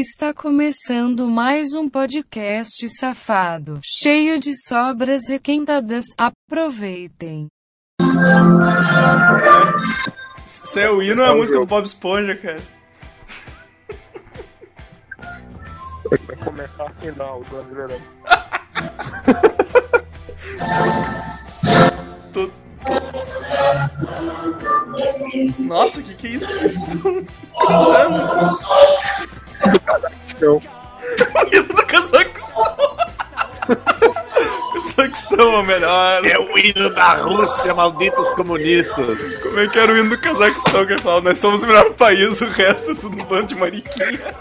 Está começando mais um podcast safado, cheio de sobras requentadas. Aproveitem. Isso é o hino é a música do Bob Esponja, cara? Vai começar a final do Brasileirão. Tô- tô- Nossa, o que, que é isso? que eles estão cantando? Então, O hino do Cazaquistão. Cazaquistão é o melhor. É o hino da Rússia, malditos comunistas. Como é que era o hino do Cazaquistão que ele fala? Nós somos o melhor país, o resto é tudo um bando de mariquinha.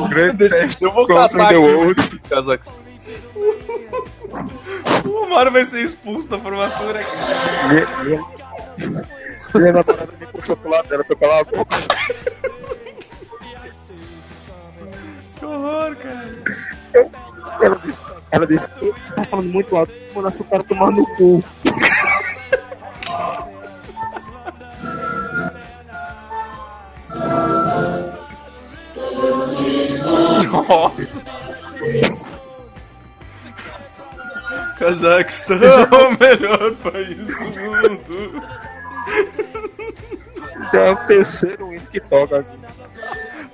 o grande Eu vou contra catar the aqui. world. Cazaquistão. O Omar vai ser expulso da formatura. cara. Minha- Minha namorada me puxou pro lado dela pra calar a boca. Que horror, cara. Ela disse, ela disse, "Você tá falando muito alto, vou mandar seu cara tomar no cu. Nossa. Cazaquistão é o melhor país do mundo. Já é o terceiro hino que toca aqui.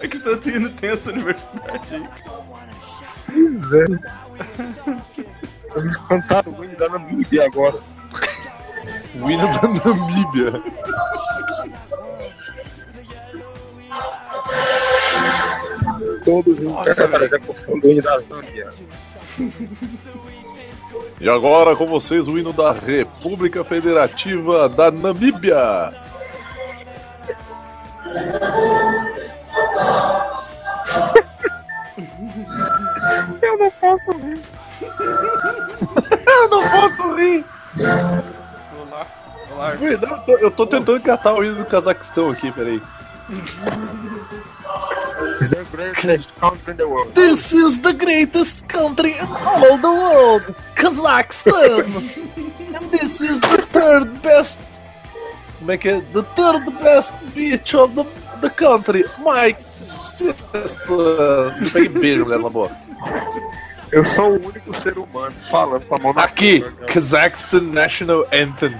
É que tanto hino tem essa universidade aí. Pois é. Eles cantaram o hino da Namíbia agora. O hino da Namíbia. Todos os para a execução do hino da Zâmbia. E agora com vocês o hino da República Federativa da Namíbia. Eu não posso rir. Eu não posso rir. Vou lá. Vou lá. Ui, não, Eu tô, eu tô tentando catar o hino do Cazaquistão aqui, peraí. The greatest country in the world. This is the greatest country in all the world, Kazakhstan. And this is the third best. Como é que é? The third best beach of the, the country, my sister. Peguei beijo, mulher, na boa. Eu sou o único ser humano falando com a mão na Aqui. Kazakhstan National Anthem.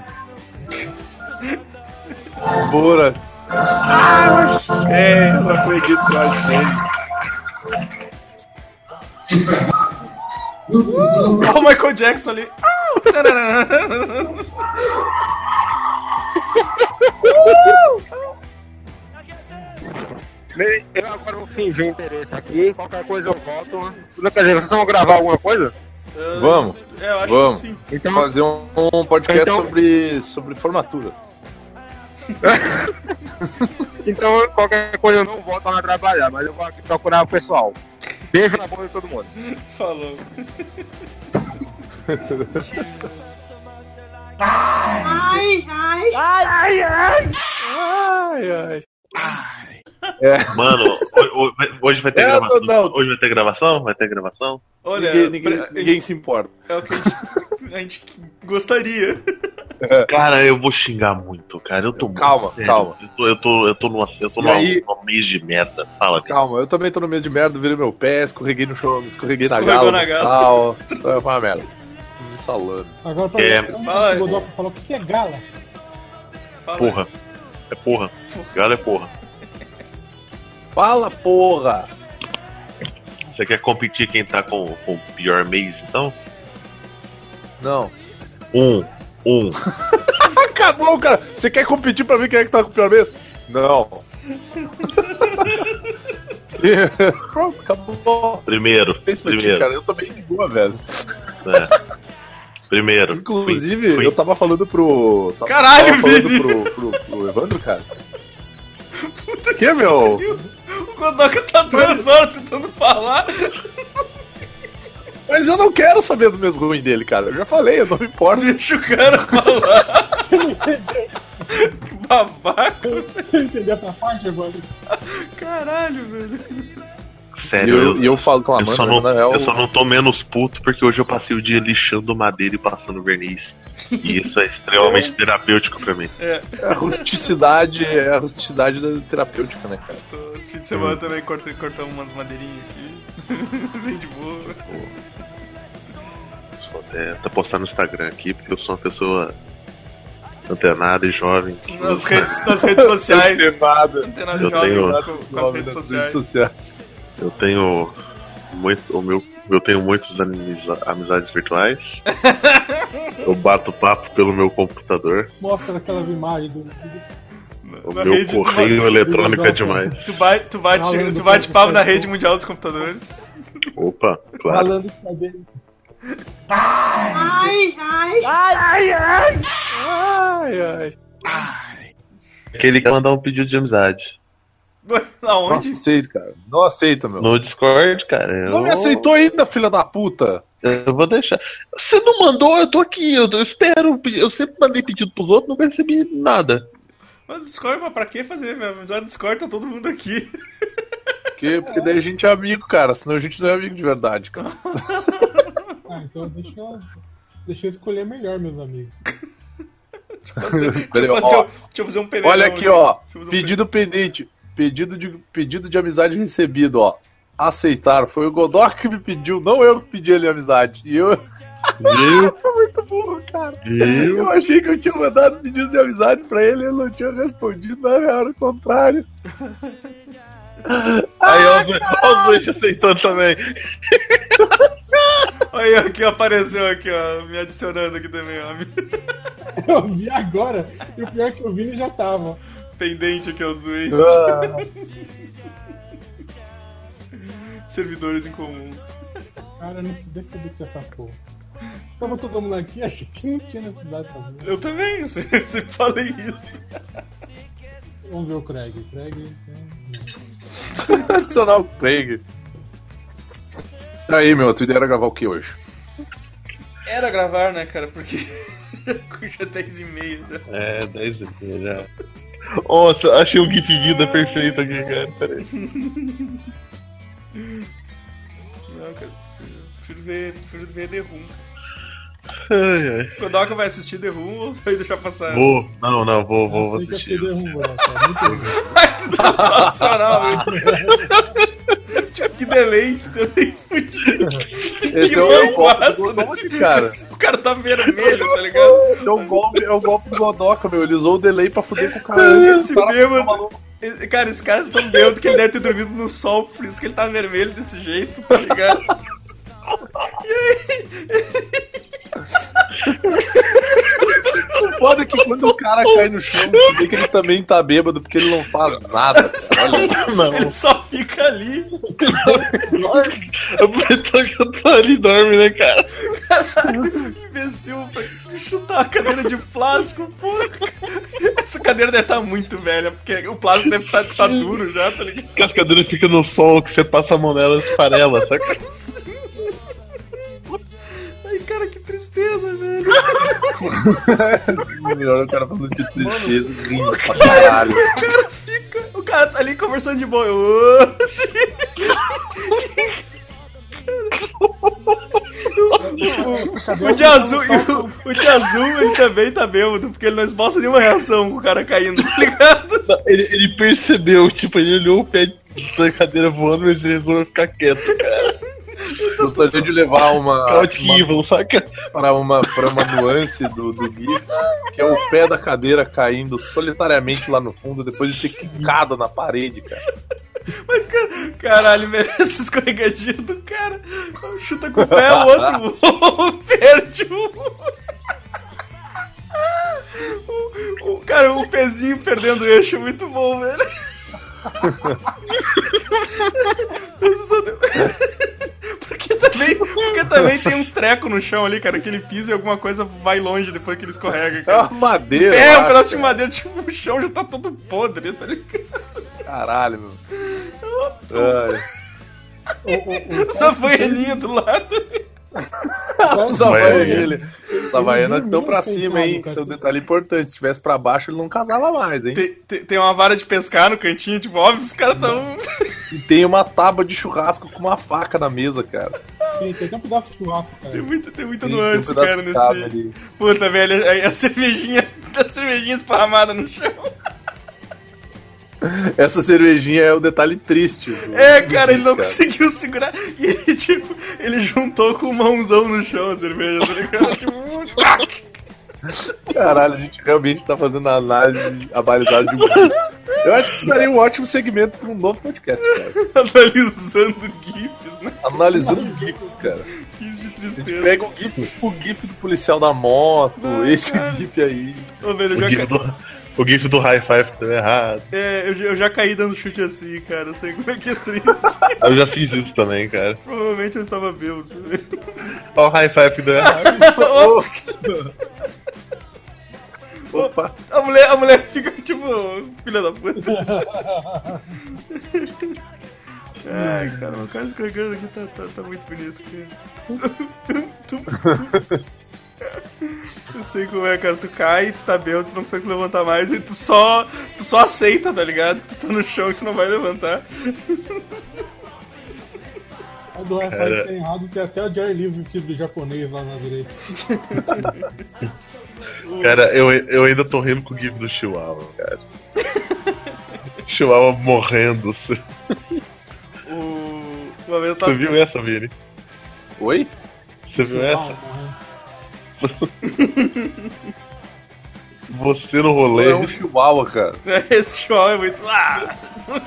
Bora. Ah, é, ela foi aqui atrás dele. Olha o Michael Jackson ali. Bem, Eu agora vou fingir interesse aqui. Qualquer coisa eu volto. Quer dizer, vocês vão gravar alguma coisa? Vamos. É, eu acho Vamos. que sim. Então, Fazer um, um podcast Então- sobre, sobre formatura. então, qualquer coisa eu não volto a trabalhar, mas eu vou aqui procurar o pessoal. Beijo na boca de todo mundo. Falou. Ai, ai. Mano, ho- ho- hoje vai ter É, gravação? não. Hoje vai ter gravação? Vai ter gravação? Olha, ninguém, ninguém, ninguém se importa. é o que a gente, a gente gostaria. Cara, eu vou xingar muito, cara. Eu tô muito Calma, sério. calma. Eu tô, eu tô, eu tô, numa, eu tô numa, aí? num mês de merda. Fala, cara. Calma, eu também tô no meio de merda, virei meu pé, escorreguei no chão, escorreguei na gala. na gala. Tal, foi uma merda. Um salame. Agora pra É. antes Fala. do Godot falar o que que é gala. Fala. Porra. É porra. Galo é porra. Fala, porra! Você quer competir quem tá com, com o pior mês, então? Não. Um. Um. Acabou, cara! Você quer competir pra ver quem é que tá com o pior mês? Não. Pronto, acabou. Primeiro. Primeiro. cara, eu tô bem de boa, velho. É. Primeiro. Inclusive, Queen. eu tava falando pro. tava- Caralho, tava falando pro, pro, pro Evandro, cara. que, meu? O Godoka tá duas horas tentando falar. Mas eu não quero saber do mês ruim dele, cara. Eu já falei, eu não me importo. Deixa o cara falar. que babaca. Eu entendi essa parte, Evandro. Caralho, velho. E Sério, eu, eu, e eu falo eu clamando, só, mas não, real, eu só não tô menos puto porque hoje eu passei o dia lixando madeira e passando verniz. E isso é extremamente terapêutico pra mim. É, a rusticidade é a rusticidade da terapêutica, né, cara? tô, esse fim de semana também cortei, cortamos umas madeirinhas aqui. Bem de boa. É, tá postando no Instagram aqui porque eu sou uma pessoa antenada e jovem. Nas redes, nas redes sociais. Nada. Não tem nada de Eu jovem tenho- com, com as redes sociais. Eu tenho muito, o meu, eu tenho muitas amiza- amizades virtuais. eu bato papo pelo meu computador. Mostra aquelas imagens do. O Na meu correio vai- eletrônico é demais. Tu bate, tu bate, Falando tu bate papo na rede mundial dos computadores. Opa, claro. Falando de cadeira. Ai, ai. Aquele quer mandar um pedido de amizade. Não Aonde? aceito, cara. Não aceita, meu. No Discord, cara. Não eu- me aceitou ainda, filha da puta. Eu vou deixar. Você não mandou, eu tô aqui, eu, eu espero. Eu sempre mandei pedido pros outros, não recebi nada. Mas Discord, mas pra que fazer, velho? Amizade do Discord, tá todo mundo aqui. Porque, porque daí a gente é amigo, cara. Senão a gente não é amigo de verdade, cara. Ah, então deixa, eu- deixa eu escolher melhor, meus amigos. Fazer- deixa, eu ó. fazer, um- deixa eu fazer um peneirão Olha aqui, ó. Deixa eu um Pedido pendente. Pedido de, pedido de amizade recebido, ó. Aceitaram. Foi o Godoc que me pediu, não eu que pedi ele amizade. E eu. Viu? Tô muito burro, cara. Viu? Eu achei que eu tinha mandado pedido de amizade pra ele e ele não tinha respondido, na real, era o contrário. Aí ó, os dois- aceitando também. Aí aqui apareceu aqui, ó, me adicionando aqui também, ó. Eu vi agora, e o pior é que o Vini já tava. Pendente aqui aos dois. Ah, Servidores em comum. Cara, eu não se decidi que essa porra. Tava todo mundo aqui, achei que não tinha necessidade de fazer. Eu também, eu sempre, eu sempre falei isso. Vamos ver o Craig. Craig. adicionar o Craig. Aí, meu, tu ideia era gravar o que hoje? Era gravar, né, cara? Porque já 10 e meia já. É, 10 aqui já. Nossa, achei um GIF vida perfeito aqui, cara. Peraí. Não, cara. Prefiro ver, prefiro ver The Room. Ai, ai. O Kodoka vai assistir The Room ou vai deixar passar? Vou, não, não, vou, vou, vou assistir. rumo, né, cara? Muito bom. sensacional, velho. tipo, que delay, que delay fudido. Esse que é o golpe desse- cara. O cara tá vermelho, tá ligado? É o golpe, é o golpe do Godoka, meu. Ele usou o delay pra fuder com o cara. Esse cara bêbado. Cara, esse cara tá tão bêbado que ele deve ter dormido no sol, por isso que ele tá vermelho desse jeito, tá ligado? O foda é que quando o cara cai no chão, você vê que ele também tá bêbado porque ele não faz nada. Olha, Não, Ele só fica ali. aproveitou que eu tô ali dorme, né, cara? Imbecil pra chutar a cadeira de plástico, porra. Essa cadeira deve estar muito velha, porque o plástico deve estar tá duro já, tá ligado? Que as cadeiras ficam no sol, que você passa a mão nelas e esfarela, saca? melhor o cara falando de tristeza, rindo pra caralho. O cara fica. O cara tá ali conversando de boa. "Ô". O de azul, o, o de azul, ele também tá bêbado, porque ele não esboça nenhuma reação com o cara caindo, tá ligado? Ele, ele percebeu, tipo, ele olhou o pé da cadeira voando, mas ele resolveu ficar quieto, cara. Gostaria de levar uma, Chaotic uma Evil, saca? para uma, para uma nuance do, do GIF, que é o pé da cadeira caindo solitariamente lá no fundo, depois de ter quicado na parede, cara. Mas, cara, caralho, merece escorregadinha do cara. Chuta com o pé, o outro perde o... o. o- Cara, o pezinho perdendo o eixo é muito bom, velho. Porque também, porque também tem uns trecos no chão ali, cara, que ele pisa e alguma coisa vai longe depois que ele escorrega, É cara. uma madeira. É, um pedaço de madeira, tipo, o chão já tá todo podre, tá ligado? Caralho, meu. Ai. Fanhelinha do lado. Havaiana dormiu tão pra sentado, cima, hein? cara. Seu detalhe importante. Se tivesse pra baixo, ele não casava mais, hein? Tem, tem, tem uma vara de pescar no cantinho, tipo, óbvio, os caras tão. E tem uma tábua de churrasco com uma faca na mesa, cara. Tem, tem até um pedaço de churrasco, cara. Tem muita, tem muita Tem nuance, um pedaço cara, nesse. ali. Puta, velho, a, a cervejinha. A cervejinha esparramada no chão. Essa cervejinha é o detalhe triste. do- É, cara, ele não cara. conseguiu segurar. E ele, tipo, ele juntou com o mãozão no chão a cerveja, tá ligado? tipo, Caralho, a gente realmente tá fazendo a análise abalizada de um GIF. Eu acho que isso daria um ótimo segmento pra um novo podcast, cara. analisando GIFs, né? Analisando GIFs, cara. GIFs de A tristeza. pega o GIF, o GIF do policial da moto, Ah, esse cara. GIF aí. Ô, velho, eu O já, gif, do, o gif do high five deu errado. é, eu, já- eu já caí dando chute assim, cara. Eu sei como é que é triste. Eu já fiz isso também, cara. Provavelmente eu estava bêbado. Olha o high five deu errado. Opa, A mulher, a mulher fica tipo, filha da puta. Ai, cara, o cara escorregando aqui tá, tá, tá muito bonito. Cara. Eu sei como é, cara. Tu cai, tu tá bêbado, tu não consegue levantar mais e tu só, tu só aceita, tá ligado? Que tu tá no chão e tu não vai levantar. O do Rafael tem errado, tem até o Jerry Lewis vestido de japonês lá na direita. Cara, eu, eu ainda tô rindo com o gif do Chihuahua, cara. Chihuahua morrendo. Você O... Uma vez eu tava... viu essa, Vini? oi? Você viu Ah, essa? Você no rolê. É um chihuahua, cara. Esse show é muito... Ah,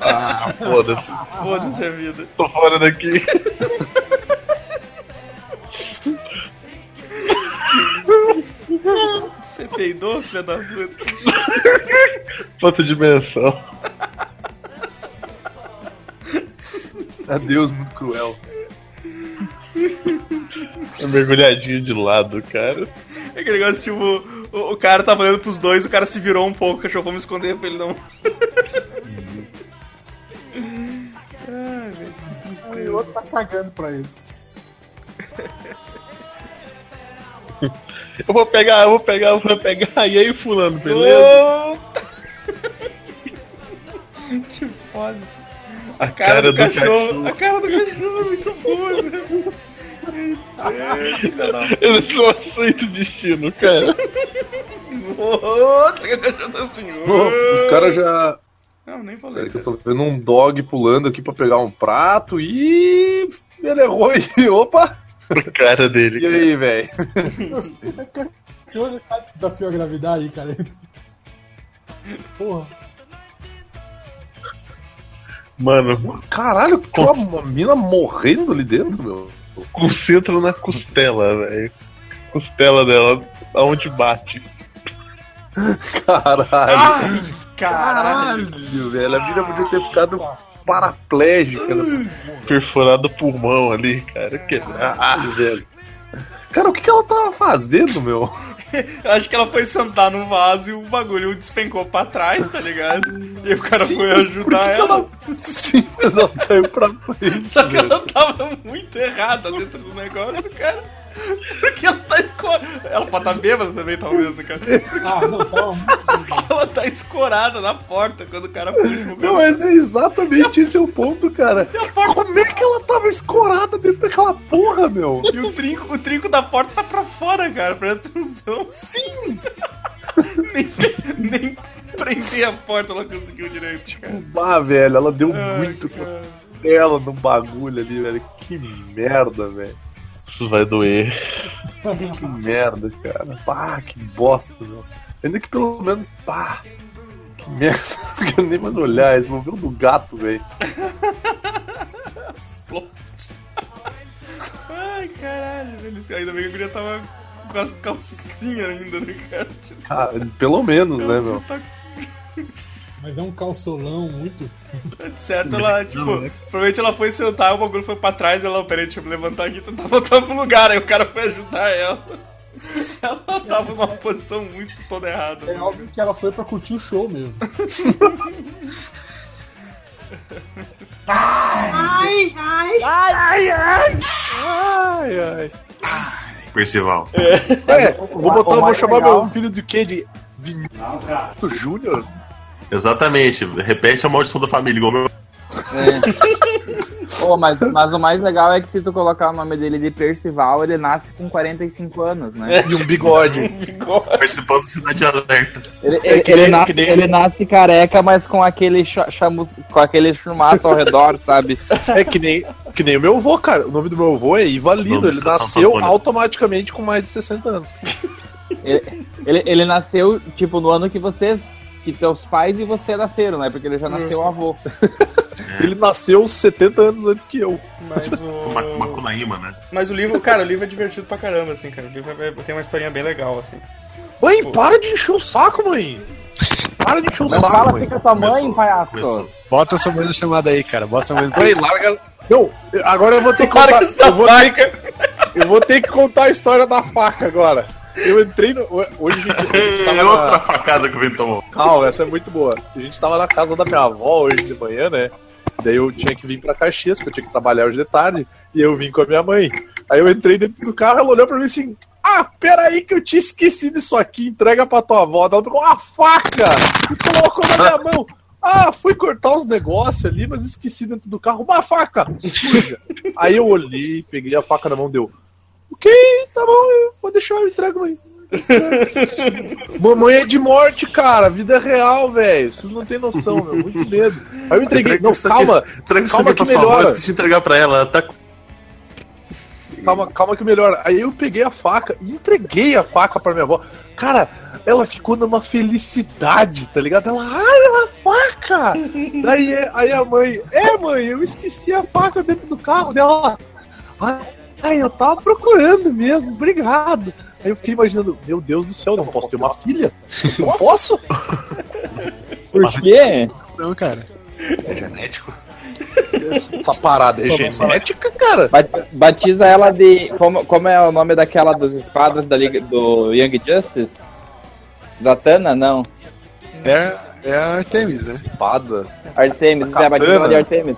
Ah, foda-se. foda-se a vida. Tô fora daqui. Você peidou, filha da puta? Outra dimensão. Adeus, muito cruel. Um mergulhadinho de lado, cara. É aquele negócio, tipo, o, o cara tava olhando pros dois, o cara se virou um pouco, o cachorro vamos esconder pra ele não. Ai, velho, que o outro tá cagando pra ele. Eu vou pegar, eu vou pegar, eu vou pegar. E aí, fulano, beleza? Que foda. A A cara, do, cachorro, A cara do cachorro é muito boa. É, da Eu não aceito o destino, cara. Cachorro tá assim. Os caras já. Não, nem falei. Peraí que eu tô vendo um dog pulando aqui pra pegar um prato e. Ele errou e. Opa! A cara dele. E aí, velho? Vai ficar curioso esse desafio à gravidade, cara. Porra. Mano, Caralho, tinha uma mina morrendo ali dentro, meu. concentra na costela, velho. Costela dela, aonde bate. Caralho. Ai, caralho. Caralho, velho. A mina podia ter ficado paraplégica nessa Perfurado o pulmão ali, cara. Que... Ah, Caralho, velho. Cara, o que, que ela tava fazendo, meu? Eu acho que ela foi sentar no vaso e o bagulho despencou pra trás, tá ligado? E o cara Sim, foi ajudar que ela. Sim, mas ela caiu pra frente. Só que velho. ela tava muito errada dentro do negócio, cara. Porque ela tá escorada. Ela pode estar bêbada também, talvez, né, cara? Ah, não, muito. Ela tá escorada na porta quando o cara puxa o Não, mas é exatamente esse é o ponto, cara. Como é que ela tava escorada dentro daquela porra, meu? E o trinco, o trinco da porta tá pra fora, cara. Presta atenção. Sim! Nem, nem prender a porta ela conseguiu direito, cara. Ah, velho, ela deu Ai, muito cara. tela no bagulho ali, velho. Que merda, velho. Isso vai doer. Que merda, cara. Pá, que bosta, meu. Ainda que pelo menos. Pá, que merda. Não quero nem mais olhar. Esse movimento do gato, velho. Ai, caralho, velho. Ainda bem que a guria tava com as calcinhas ainda, né, cara? Tipo, Cara, pelo menos, né, meu? tá Mas é um calçolão muito. certo, ela, tipo, provavelmente ela foi sentar, o bagulho foi pra trás, ela, peraí, deixa eu me levantar aqui e tentar voltar pro lugar. Aí o cara foi ajudar ela. Ela tava numa posição muito toda errada. É né? óbvio que ela foi pra curtir o show mesmo. Ai, ai. Percival. É, vou, botar, vou chamar legal- meu filho de quê? De Vinícius Júnior? Exatamente. Repete a maldição da família, igual meu. É. Pô, mas, mas o mais legal é que se tu colocar o nome dele de Percival, ele nasce com 45 anos, né? E um bigode. Participando do Cidade Alerta. Ele, É ele- que ele nem- nasce, ele nasce careca, mas com aquele cha- chamus, com aquele chumaço ao redor, sabe? É que nem, que nem o meu avô, cara. O nome do meu avô é Ivalido. Nome Ele nasceu automaticamente com mais de 60 anos. Ele, ele, ele nasceu, tipo, no ano que vocês, que teus pais e você nasceram, né? Porque ele já nasceu avô. Ele nasceu 70 anos antes que eu. Mas o. Kunaíma, né? Mas o livro, cara, o livro é divertido pra caramba, assim, cara. O livro é- tem uma historinha bem legal, assim. Mãe, para de encher o saco, mãe. Para de encher o Não saco, fala mãe. assim com a tua mãe, Começou, palhaço. começou. Bota sua mãe na chamada aí, cara. Bota sua mãe Mãe, larga. Não, agora eu vou ter que Para contar. vou, ter, eu vou ter que contar a história da faca agora. Eu entrei no. Hoje a gente, a gente tava É na- outra facada que o Vento tomou. Calma, essa é muito boa. A gente tava na casa da minha avó hoje de manhã, né? Daí eu tinha que vir pra Caxias, porque eu tinha que trabalhar hoje de tarde, e eu vim com a minha mãe. Aí eu entrei dentro do carro, ela olhou pra mim assim: Ah, peraí que eu tinha esquecido isso aqui, entrega pra tua avó. Ela pegou uma faca e colocou na minha mão. Ah, fui cortar uns negócios ali, mas esqueci dentro do carro. Uma faca! Suja. Aí eu olhei, peguei a faca na mão, deu. Ok, tá bom, eu vou deixar, eu entrego aí. Mamãe é de morte, cara. Vida é real, velho. Vocês não têm noção, meu. Muito medo. Aí eu entreguei. Entrega Não, aqui- calma, Entrega Calma aqui pra que sua avó, melhora. de entregar pra ela. Ela tá calma, calma que melhora. Aí eu peguei a faca e entreguei a faca pra minha avó. Cara, ela ficou numa felicidade, tá ligado? Ela, ai, uma faca! Daí aí a mãe, é mãe, eu esqueci a faca dentro do carro dela. Ai, ai, eu tava procurando mesmo, obrigado. Aí eu fiquei imaginando, meu Deus do céu, não posso ter uma filha? Não posso? Por quê? Cara. é genético. Essa parada é genética, cara. Ba- Batiza ela de. Como, como é o nome daquela das espadas da Liga do Young Justice? Zatanna? Não. É, é a Artemis, né? Espada. Artemis, é, batiza ela de Artemis.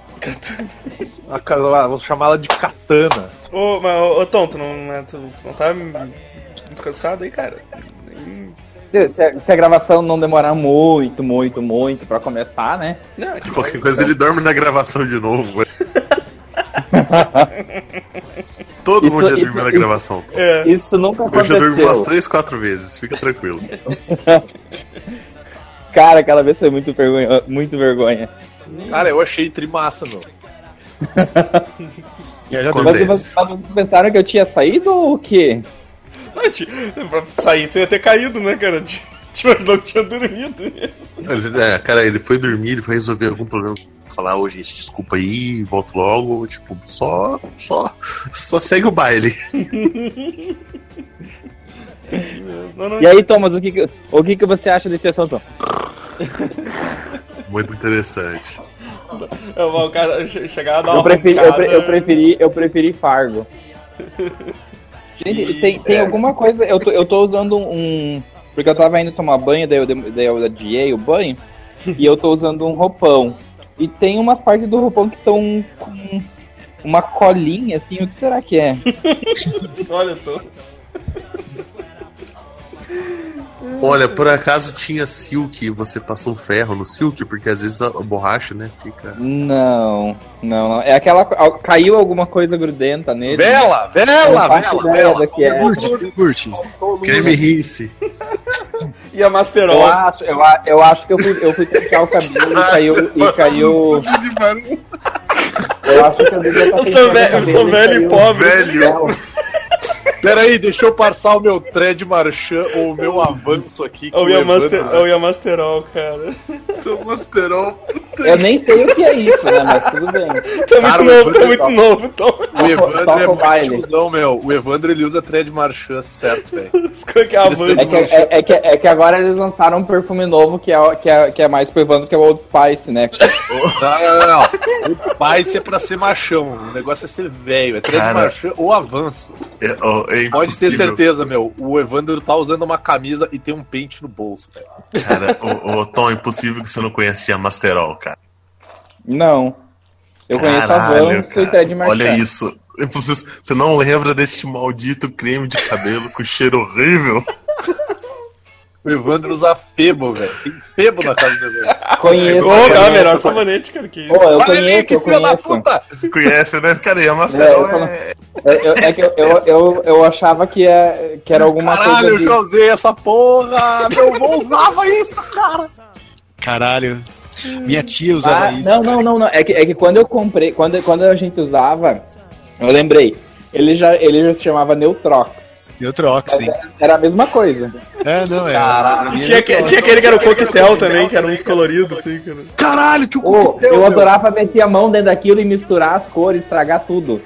A cara- Vou chamar ela de katana. Ô, mas, ô, ô Tom, tu não, né, tu, tu não tá muito cansado aí, cara? Nem- Se, se- se a gravação não demorar muito, muito, muito pra começar, né? Não, é que Qualquer coisa ele dorme na gravação de novo. Todo Isso- mundo já isso- dormiu na isso- gravação. Tom. É. Isso nunca Eu já dormi umas aconteceu. 3, 4 vezes, fica tranquilo. Cara, aquela vez foi muito vergonha. Muito vergonha. Cara, eu achei trimassa, meu. Mas vocês pensaram que eu tinha saído ou o quê? Não, pra sair, tu ia ter caído, né, cara? Imaginou que tinha dormido mesmo. É, cara, ele foi dormir, ele foi resolver algum problema. Falar, ô gente, desculpa aí, volto logo. Tipo, só, só, só segue o baile. Não, não, E aí, Thomas, o que, que- o que, que você acha desse assunto? Muito interessante. é, o cara che- chegar a dar uma Eu preferi, eu, pre- eu preferi, eu preferi Fargo. Gente, E- tem, tem é. alguma coisa. Eu tô, eu tô usando um. Porque eu tava indo tomar banho, daí eu, daí eu adiei o banho. e eu tô usando um roupão. E tem umas partes do roupão que estão com uma colinha, assim. O que será que é? Olha, tô. Olha, por acaso tinha silk e você passou ferro no silk? Porque às vezes a borracha, né, fica. Não, não, não. É aquela. Caiu alguma coisa grudenta nele. Vela, Não vela, vela, vela. que é. Curte, curte. Creme rinse. E a Masterol. Eu acho, eu, eu acho que eu fui, eu fui pentear o cabelo e caiu. E caiu. Eu acho que eu devia estar Eu sou, ve- eu sou velho e pobre. Velho. Pera aí, deixa eu passar o meu thread marchand ou o meu avanço aqui. Ou o ia, Evandro- master, ou Masterol, cara. Seu Masterol. Eu nem sei o que é isso, né? Mas tudo bem. Tá muito o novo, tá Evandro muito toca. novo, Tom. O Evandro é o muito tiozão, meu. O Evandro ele usa thread marchand certo, velho. É? É que, é, é que, é que agora eles lançaram um perfume novo que é, que é, que é mais privando que é o Old Spice, né? Não, não, não. O Spice é pra ser machão. O negócio é ser velho. É thread Cara. marchand ou avanço. É, ó, é Pode ter certeza, meu. O Evandro tá usando uma camisa e tem um pente no bolso, velho. Cara, o, o Tom, é impossível que você não conheça a Masterol, cara. Não. Eu conheço Caralho, Avanço cara. e Ted Marchand. Olha isso. Você, você não lembra deste maldito creme de cabelo com cheiro horrível? O Evandro usa febo, velho. Tem febo na casa do Evandro. Conheço. Ô, conheço. melhor sabonete, cara, que Ô, eu Olha conheço, ali, que eu filho da puta! Conhece, né? Cara, e a É, Mascarão eu falo- é... Eu- eu- é que eu, eu, eu, eu achava que, é, que era alguma Caralho, eu coisa. já De... usei essa porra! Meu avô usava isso, cara! Caralho. Minha tia usava Ah, isso. não, não, não, não. É que, é que quando eu comprei, quando, quando a gente usava, eu lembrei. Ele já, ele já se chamava Neutrox. Eu troco, sim. Era a mesma coisa. É, não, é. Caralho. Tinha, que- tinha aquele que era o coquetel também, que era uns coloridos, assim, cara. Caralho, tio Ô, eu adorava meter a mão dentro daquilo e misturar as cores, estragar tudo.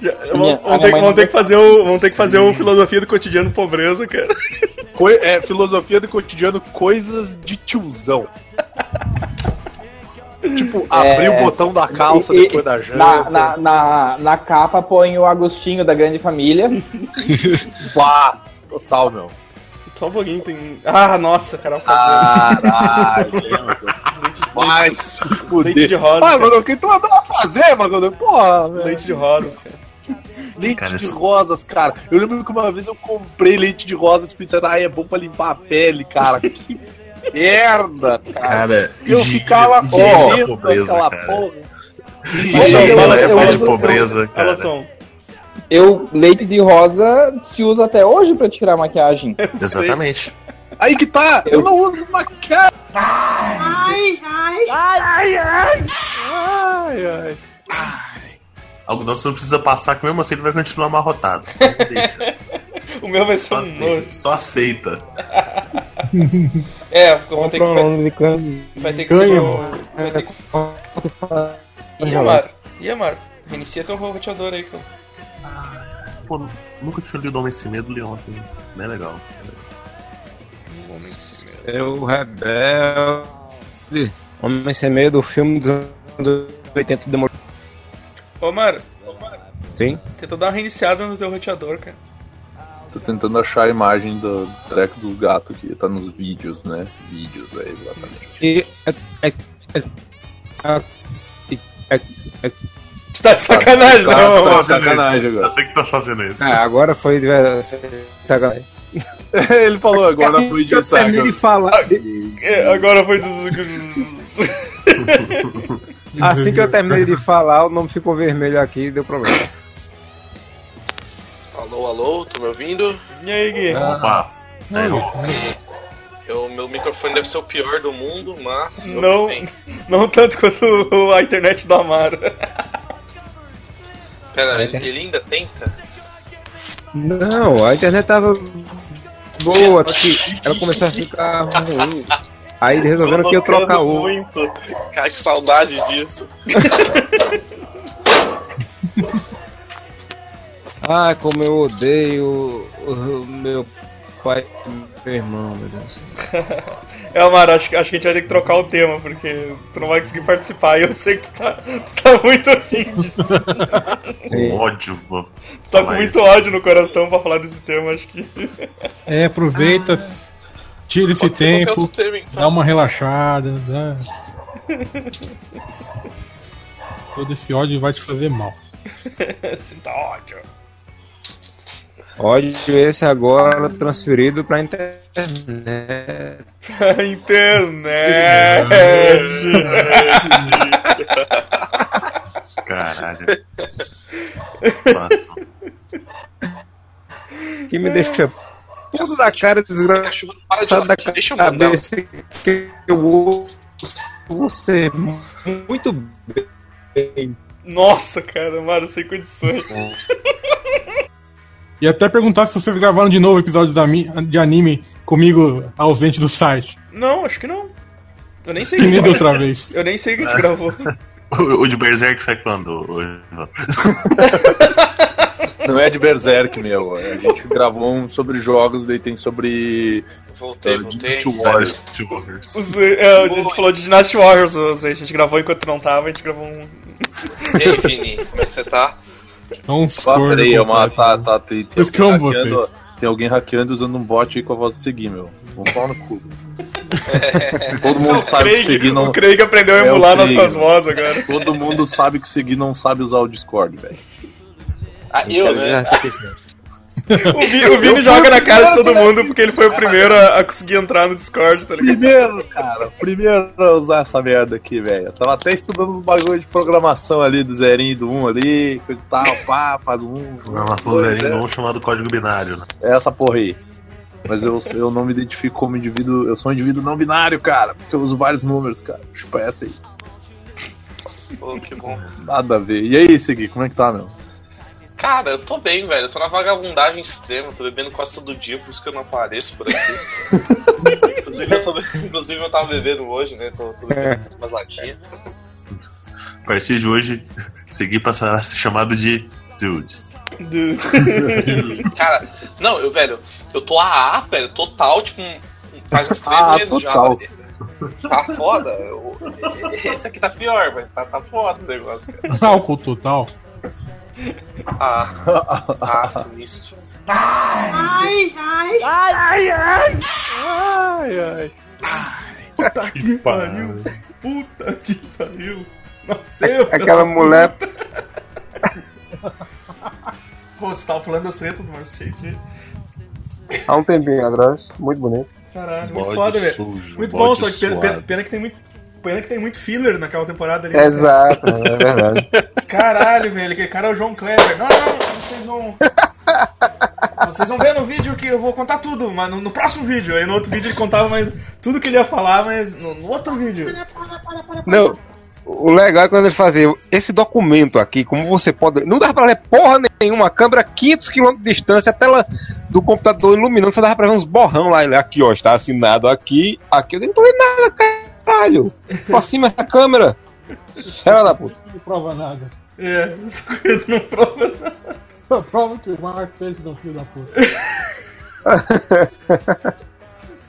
Já- minha- minha ter, que- ter fazer o, vamos ter que fazer o filosofia do cotidiano pobreza, cara. Coi- é, filosofia do cotidiano, coisas de tiozão. Tipo, abrir o botão da calça E- e- depois da janta. Na, na, na, na capa põe o Agostinho da Grande Família. Pá, total, meu. Só um pouquinho, tem. Ah, nossa, cara, fazer Caralho. fuder. leite de rosa. Ah, mano, quem tu mandou fazer, mano? Porra, velho. Leite de rosas, cara. Leite Cara, de isso- rosas, cara. Eu lembro que uma vez eu comprei leite de rosas pensando, ah, é bom pra limpar a pele, cara. Que merda, cara. Cara, Eu ficava correndo pobreza, aquela cara. porra. Da eu- época de pobreza, cara. Eu, leite de rosa se usa até hoje pra tirar maquiagem. Exatamente. Aí que tá, eu, Eu- não uso maquiagem. Ai, ai, ai, ai, ai, ai. Algodão você não precisa passar, que mesmo assim ele vai continuar amarrotado. Deixa. O meu vai ser Só, um nojo. só aceita. É, vou ter que. Vai, vai ter que ser. Vai ter que ser. Ih, Ih, Amar. Ih, Amar. Reinicia teu roteador aí, cara. Pô, nunca tinha lido Homem Sem Medo li ontem. Não é legal. Eu rebelde. Homem sem medo, o filme dos anos 80 demorou. Ô, Sim? tenta dar uma reiniciada no teu roteador, cara. Tô tentando achar a imagem do treco do gato que tá nos vídeos, né? Vídeos aí, exatamente. E. É, é, é, é, é, é, Tu tá de sacanagem, Tá, não, tá Amar. de sacanagem Eu agora. sei que tá fazendo isso. é, agora foi de verdade. Sacanagem. Ele falou agora Assim foi eu de de sacanagem. falar. É, agora foi dos. Assim que eu terminei de falar, o nome ficou vermelho aqui e deu problema. Alô, alô, tô me ouvindo? E aí, Gui? Opa. É, eu- Eu, meu microfone deve ser o pior do mundo, mas. Não, não tanto quanto a internet do Amaro. Pera, ele, ele ainda tenta? Não, a internet tava boa, que ela começou a ficar ruim. Aí resolveram que eu trocar o. muito. Cara, que saudade disso. Ah, como eu odeio o, meu pai e meu irmão, meu Deus. É, Amaro, acho, que- acho que a gente vai ter que trocar o tema, porque tu não vai conseguir participar. E eu sei que tu tá, tu tá muito afim com ódio, mano. Tu tá com muito ódio no coração pra falar desse tema, acho que. É, aproveita, tira esse tempo, então. dá uma relaxada, dá... Todo esse ódio vai te fazer mal. Sinta ódio. Ódio esse agora transferido pra internet. Pra internet. Caralho. Nossa. Que me deixa puto da cara desgraçado da cabeça que eu ouço você muito bem. Nossa, cara, Amaro, sem condições. E até perguntar se vocês gravaram de novo episódios de anime comigo ausente do site. Não, acho que não. Eu nem sei Que que nem outra vez. Eu nem sei que a gente gravou. O, o de Berserk sai quando? Não é de Berserk, meu. A gente gravou um sobre jogos, daí tem sobre. Voltei, eh, voltei. Dynasty Warriors. Os, é, a gente falou de Dynasty Warriors, a gente gravou enquanto não tava, a gente gravou um. E aí, Vini, como é que você tá? É um Ah, corno peraí, é uma. Tá, tá, tem, tem, Eu alguém amo hackeando, vocês. tem alguém hackeando usando um bot aí com a voz do Segui, meu. Vamos falar no cu. Todo mundo O sabe que o Segui Craig, não. o Craig aprendeu a É emular Craig. nossas vozes agora. Todo mundo sabe que o Segui não sabe usar o Discord, velho. Ah, eu, né? Já esqueci. O, Vi- o Vini joga na cara de todo mundo porque ele foi o primeiro a, a conseguir entrar no Discord, tá ligado? Primeiro, cara, primeiro a usar essa merda aqui, velho. Eu tava até estudando os bagulhos de programação ali, do zerinho e do um ali, coisa e tal, pá, faz um. Programação dois, zerinho é. um chamado código binário, né? Essa porra aí. Mas eu, eu não me identifico como indivíduo. Eu sou um indivíduo não binário, cara. Porque eu uso vários números, cara. Tipo, essa aí. Pô, que bom. Nada a ver. E aí, Segui, como é que tá, meu? Cara, eu tô bem, velho. Eu tô na vagabundagem extrema, tô bebendo quase todo dia, por isso que eu não apareço por aqui. inclusive, eu tô, inclusive, eu tava bebendo hoje, né? Tô, tô bebendo umas latinhas. A partir de hoje, seguir passará a ser chamado de Dude. Cara, não, eu, velho, eu tô AA, velho, total, tipo, faz uns três Ah, meses total. já. Tá foda. eu- esse aqui tá pior, mas tá, tá foda o negócio, cara. Álcool total. Ah, ah, sinistro. Ai, ai, ai, ai, ai. Puta que pariu. Puta que pariu. Nasceu. Aquela mulher. Pô, você tava falando das tretas do Marcio Chase, gente. Há um tempinho atrás. Muito bonito. Caralho, muito Bode foda, velho. Muito bom, só que pena- pena que tem muito. Pena que tem muito filler naquela temporada ali. né, Exato, é verdade. Caralho, velho, aquele cara é o João Kleber. Não, não, vocês vão. Vocês vão ver no vídeo que eu vou contar tudo, mas no, no próximo vídeo. Aí no outro vídeo ele contava mais tudo que ele ia falar, mas no, no outro vídeo. Não, o legal é quando ele fazia esse documento aqui, como você pode. Não dava pra ler porra nenhuma, a câmera a 500 km de distância, a tela do computador iluminando, você dava pra ver uns borrão lá. Ele, aqui, ó, está assinado aqui, aqui. Eu não tô vendo nada, caralho. Aproxima essa câmera. Ela da puta. Não prova nada. É, essa coisa não prova nada. Só prova que o Mark é um filho da puta.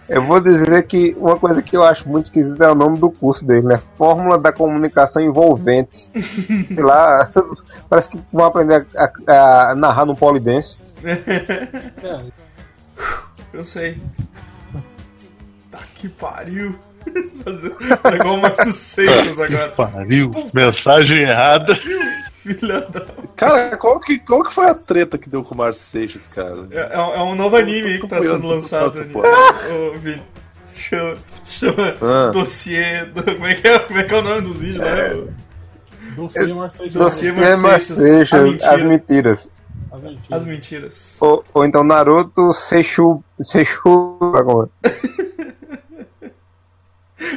Eu vou dizer que uma coisa que eu acho muito esquisita é o nome do curso dele, né? Fórmula da Comunicação Envolvente. Sei lá, parece que vão aprender a, a- a narrar no polidense. É, Eu sei. Tá que pariu. Fazer tá igual o Márcio Seixas agora. Pariu, mensagem errada. Filha da. Cara, qual que, qual que foi a treta que deu com o Márcio Seixas, cara? É, é um- é um novo anime aí que tá sendo lançado. Vini. Se Chama, chama Ah. dossiê. Do, como, é que é, como é que é o nome dos vídeos lá? dossiê Mark Sérgio. Dossiê Dossiê Marceixas, Marceixas, a mentira. as mentiras. A mentira. As mentiras. Ou, ou então Naruto tá como é?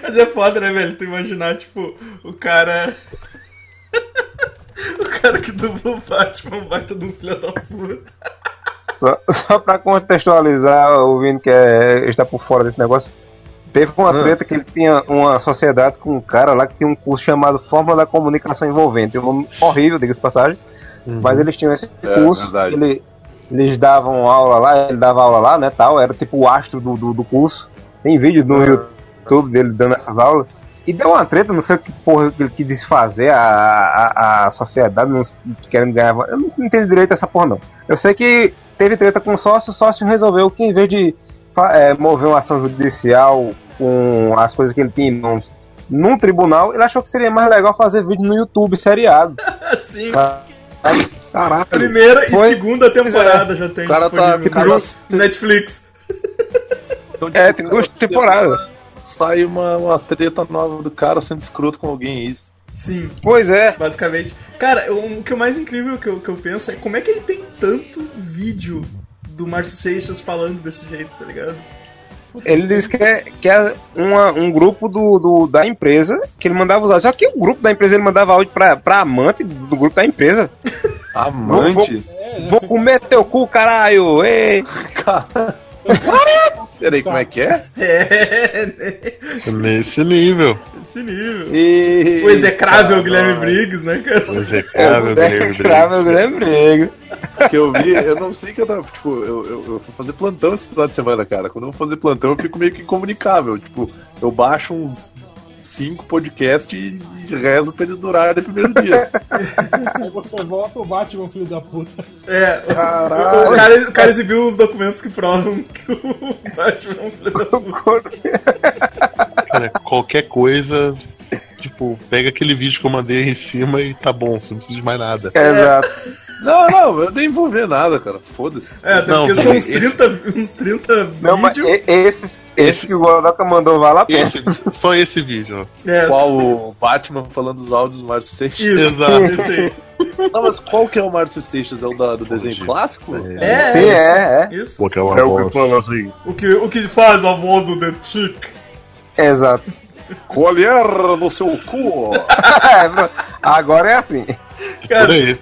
Mas é foda, né, velho? Tu imaginar, tipo, o cara. o cara que dublou o Batman, um baita de um filho da puta. Só, só pra contextualizar, o Vini que é, está por fora desse negócio. Teve uma Ah. treta que ele tinha uma sociedade com um cara lá que tinha um curso chamado Fórmula da Comunicação Envolvente. Um nome horrível, diga-se de passagem. Mas eles tinham esse É, curso. verdade. ele- eles davam aula lá, ele dava aula lá, né? Tal, era tipo o astro do, do, do curso. Tem vídeo no YouTube dele dando essas aulas. E deu uma treta, não sei o que porra que ele quis desfazer a, a, a sociedade, não, querendo ganhar. Eu não entendo direito essa porra, não. Eu sei que teve treta com o sócio, o sócio resolveu que em vez de é, mover uma ação judicial com as coisas que ele tinha em mãos num tribunal, ele achou que seria mais legal fazer vídeo no YouTube seriado. Assim, Caralho. primeira e Foi- segunda temporada já tem O cara tá. Netflix. É, tem duas temporadas. Sai uma, uma treta nova do cara sendo escroto com alguém, isso. Sim, Pois é. basicamente. Cara, o, o que é mais incrível que eu, que eu penso é como é que ele tem tanto vídeo do Márcio Seixas falando desse jeito, tá ligado? Ele disse que é, que é uma- um grupo do, do- da empresa que ele mandava áudios. Só que o grupo da empresa ele mandava áudio pra, pra amante do grupo da empresa. Amante? Vou comer teu cu, caralho! Ei. Peraí, como é que é? É, né? Nesse nível. Esse nível. E... O execrável Guilherme Briggs, né, cara? O execrável Guilherme Briggs. Guilherme Briggs. que eu vi, eu não sei que eu tava, tipo, eu, eu, eu vou fazer plantão esse final de semana, cara. Quando eu vou fazer plantão, eu fico meio que incomunicável. Tipo, eu baixo uns cinco podcasts e rezo pra eles durarem no primeiro dia. Aí você volta o Batman, filho da puta. É, o- Caralho. o, cara, o cara exibiu os documentos que provam que o Batman é um filho da puta. Cara, qualquer coisa, tipo, pega aquele vídeo que eu mandei aí em cima e tá bom, você não precisa de mais nada. Exato. Não, não, eu nem vou ver nada, cara. Foda-se. É, até Não, porque são uns esse- 30, uns 30 Não, mas vídeos. e- esse, esse que o Godoka mandou vale a pena. Esse, só esse vídeo, ó. É, Qual o Batman falando os áudios do Márcio Seixas? Isso, Exato. esse aí. Não, mas qual que é o Márcio Seixas? É o da- do desenho clássico? É, Sim, é, é. Isso. Porque é uma É o que fala assim. O que, o que faz a voz do The Chick? Exato. Colher no seu cu! Agora é assim. Por Cara, aí.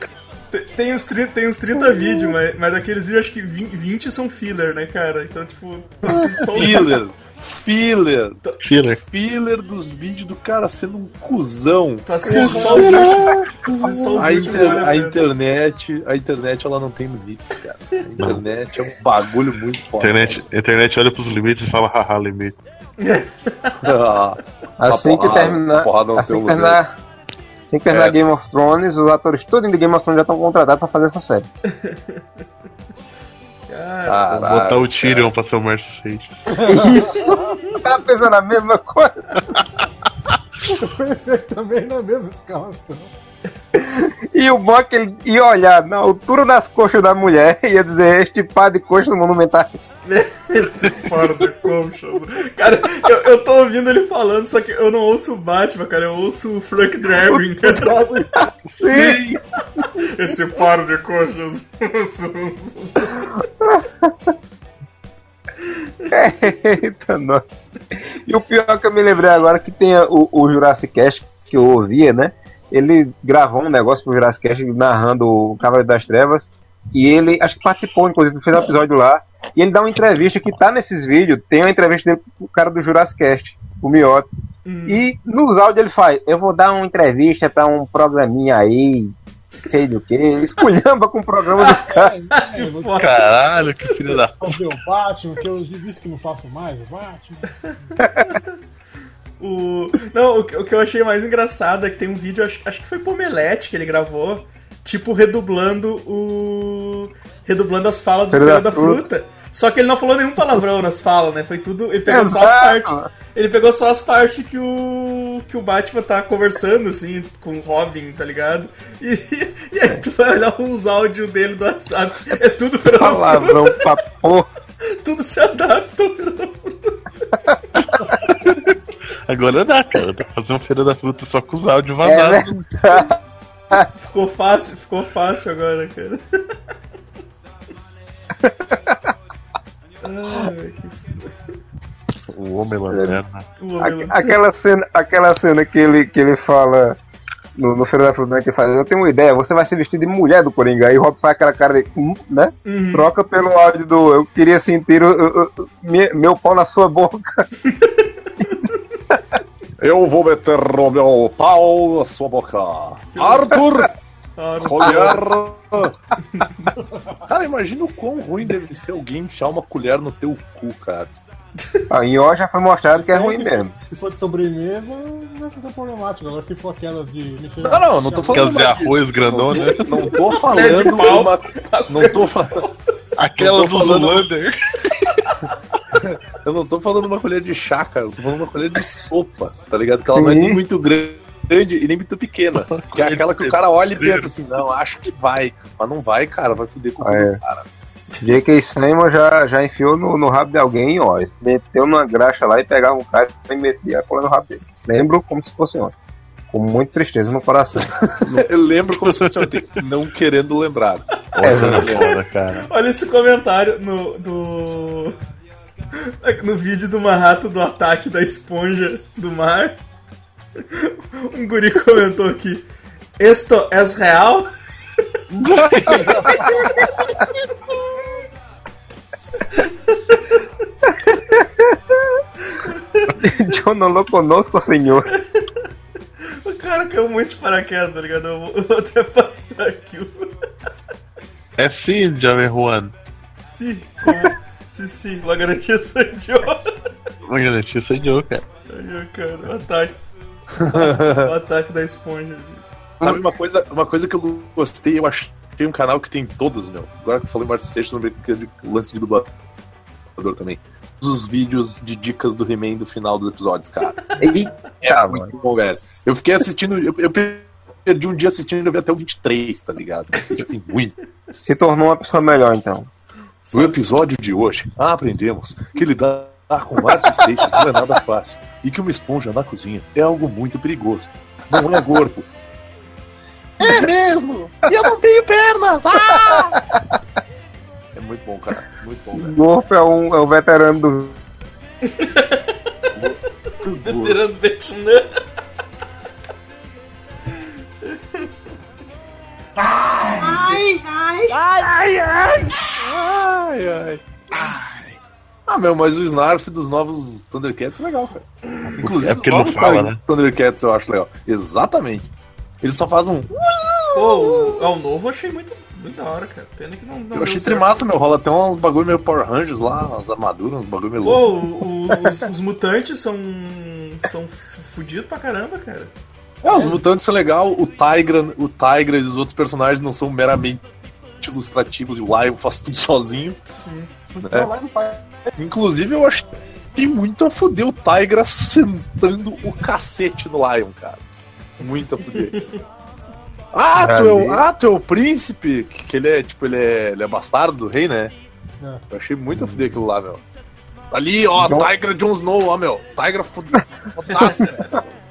Te- tem uns 30, tem uns 30 vídeos, mas, mas daqueles vídeos acho que 20, 20 são filler, né, cara? Então, tipo, assim, só Filler! Filler! Filler. Filler dos vídeos do cara sendo um cuzão. Tu assiste só os últimos. assiste só os A, inter- a a pena. internet, a internet ela não tem limites, cara. A internet é um bagulho muito forte. Internet, internet olha pros limites e fala, haha, limite. Ah, Assim a que terminar. a não Assim que terminar. Assim que terminar É. Game of Thrones, os atores todos de Game of Thrones já estão contratados pra fazer essa série. Cara, Vou botar o Tyrion pra ser o Seixas. Isso! Tá pensando a mesma coisa? Eu pensei também na mesma escalação. E o bom é que ele ia olhar na altura das coxas da mulher e ia dizer este par de coxas monumentais. esse fora do conchas. Cara, eu, eu tô ouvindo ele falando, só que eu não ouço o Batman, cara, eu ouço o Frank Drebin. Sim! Esse par de coxas. Eita, nossa. E o pior é que eu me lembrei agora que tem o, o Jurassic Cast que eu ouvia, né? Ele gravou um negócio pro Jurassic Cast narrando o Cavaleiro das Trevas. E ele, acho que participou, inclusive, fez um episódio lá. E ele dá uma entrevista que tá nesses vídeos. Tem uma entrevista dele com o cara do Jurassic Cast, o Miotti. E nos áudios ele faz: Eu vou dar uma entrevista pra um programinha aí, sei do que. Esculhamba com o programa dos caras. É, vou Caralho, que filho da. fazer o Batman, que eu disse que não faço mais o Batman. O... Não, o que, o que eu achei mais engraçado é que tem um vídeo, acho, acho que foi Pomelete que ele gravou, tipo, redublando o. redublando as falas do Feira da da Fruta. Só que ele não falou nenhum palavrão nas falas, né? Foi tudo. Ele pegou só as Exato. partes. Ele pegou só as partes que o. que o Batman tá conversando, assim, com o Robin, tá ligado? E, e aí tu vai olhar uns áudios dele do WhatsApp. É tudo da Palavrão pra porra. Tudo se adapta da Agora dá, cara. Dá pra fazer uma feira da fruta só com os áudios É vazados. verdade. Ficou fácil, ficou fácil agora, cara. Ai, o homem lanterna. o Aque- homem Aquela cena, aquela cena que ele, que ele fala no, no Feira da Fruta, né, que ele fala, eu tenho uma ideia, você vai se vestir de mulher do Coringa. Aí o Rob faz aquela cara de, hum, né? Uhum. Troca pelo áudio do eu queria sentir o, o- o- me- meu pau na sua boca. Eu vou meter o meu pau na sua boca. Arthur! Colher! cara, imagina o quão ruim deve ser alguém enfiar uma colher no teu cu, cara. Ah, em ó já foi mostrado que é ruim mesmo. Se for de sobremesa, não fica problemático. Agora, se for aquelas de. mexer- Não, não, não tô falando Aquelas de arroz grandona. Não, não tô falando de pau. uma. Não tô falando. Aquela Não do Zulander. Eu não tô falando uma colher de chá, cara. Eu tô falando uma colher de sopa, tá ligado? Que ela não é nem muito grande e nem muito pequena. Que é aquela que o cara olha e pensa assim, não, acho que vai. Mas não vai, cara, vai foder com o cu É. cara. J.K. Simon já, já enfiou no, no rabo de alguém, ó. Meteu numa graxa lá e pegava um cara e metia a cola no rabo dele. Lembro como se fosse ontem. Com muita tristeza no coração. Eu lembro como se fosse ontem, não querendo lembrar. Essa era foda, cara. Olha esse comentário no. do. No vídeo do Marrato do ataque da esponja do mar. Um guri comentou aqui. Esto es real? Eu não lo conosco, senhor. O cara caiu muito de paraquedas, tá ligado? Eu vou, eu vou até passar aqui. É sim, Jovem Juan. Sim, como... sim, sim, la garantia sou idiota. Uma garantia eu, cara. Aí, cara, o ataque. O ataque da esponja. Sabe uma coisa, uma coisa que eu gostei, eu achei um canal que tem todos, meu. Agora que eu falei Márcio Seixas, lembrei que o lance de dublador também. Todos os vídeos de dicas do He-Man do final dos episódios, cara. Eita, É mano. muito bom, velho. Eu fiquei assistindo. Eu, eu perdi um dia assistindo, eu vi até o 23, tá ligado? Já tem muito. Se tornou uma pessoa melhor, então. No episódio de hoje, aprendemos que lidar com Márcio Seixas não é nada fácil e que uma esponja na cozinha é algo muito perigoso. Não é corpo. É mesmo! E eu não tenho pernas! Ah! É muito bom, cara. Muito bom, O velho. Gorfo é, um, é o veterano do. Veterano do Vietnã. Ai, ai, ai, ai, Ai, ai. Ah, meu, mas o Snarf dos novos Thundercats é legal, cara. Inclusive, É porque os ele não novos fala, né? Thundercats eu acho legal. Exatamente. Eles só fazem um. Pô, o, ah, o novo eu achei muito, muito da hora, cara. Pena que não, não Eu achei trimassa, meu. Rola até uns bagulho meio Power Rangers lá, umas armaduras, uns bagulho meio Pô, louco. o- o- os, os mutantes são. são fudidos pra caramba, cara. É, os mutantes são legal, o Tigra, o Tigra e os outros personagens não são meramente ilustrativos e o Lion faz tudo sozinho. Sim. É. Inclusive, eu achei muito a fuder o Tigra sentando o cacete no Lion, cara. Muito a fuder. Ah, tu é, o, ah, tu é o príncipe? Que que ele é, tipo, ele é, ele é bastardo do rei, né? É. Eu achei muito a fuder aquilo lá, meu. Ali, ó, John- Tigra Jon Snow, ó, meu. Tigra fuder.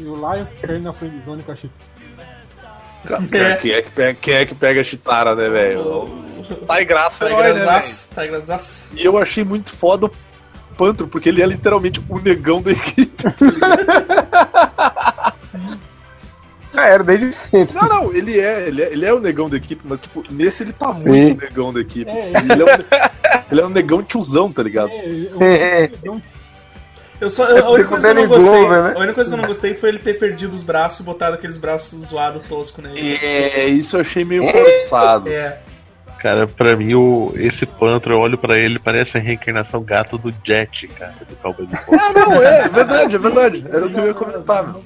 E o Lion caindo na friendzone com a Chita. Cara, Quem é que pega, quem é que pega a Chitara, né, velho? Tá engraçado, né, velho? Tigrazaço, Tigrazaço. E eu achei muito foda o Pantro, porque ele é literalmente o negão da equipe. Já era desde sempre. Não, não, ele é, ele é, ele é o negão da equipe, mas tipo, nesse ele tá muito Sim. negão da equipe. É, Ele é, um, ele é um negão tiozão, tá ligado? É, eu- Eu só, É a, única coisa que eu não gostei, Glover, né? a única coisa que eu não gostei foi ele ter perdido os braços e botado aqueles braços zoados, tosco nele. É, isso eu achei meio forçado. É. Cara, pra mim, o, esse Pantro, eu olho pra ele parece a reencarnação gato do Jet, cara, do Cowboy Bebop. Ah, não, é, é verdade, é verdade. Era o que eu ia comentar, meu.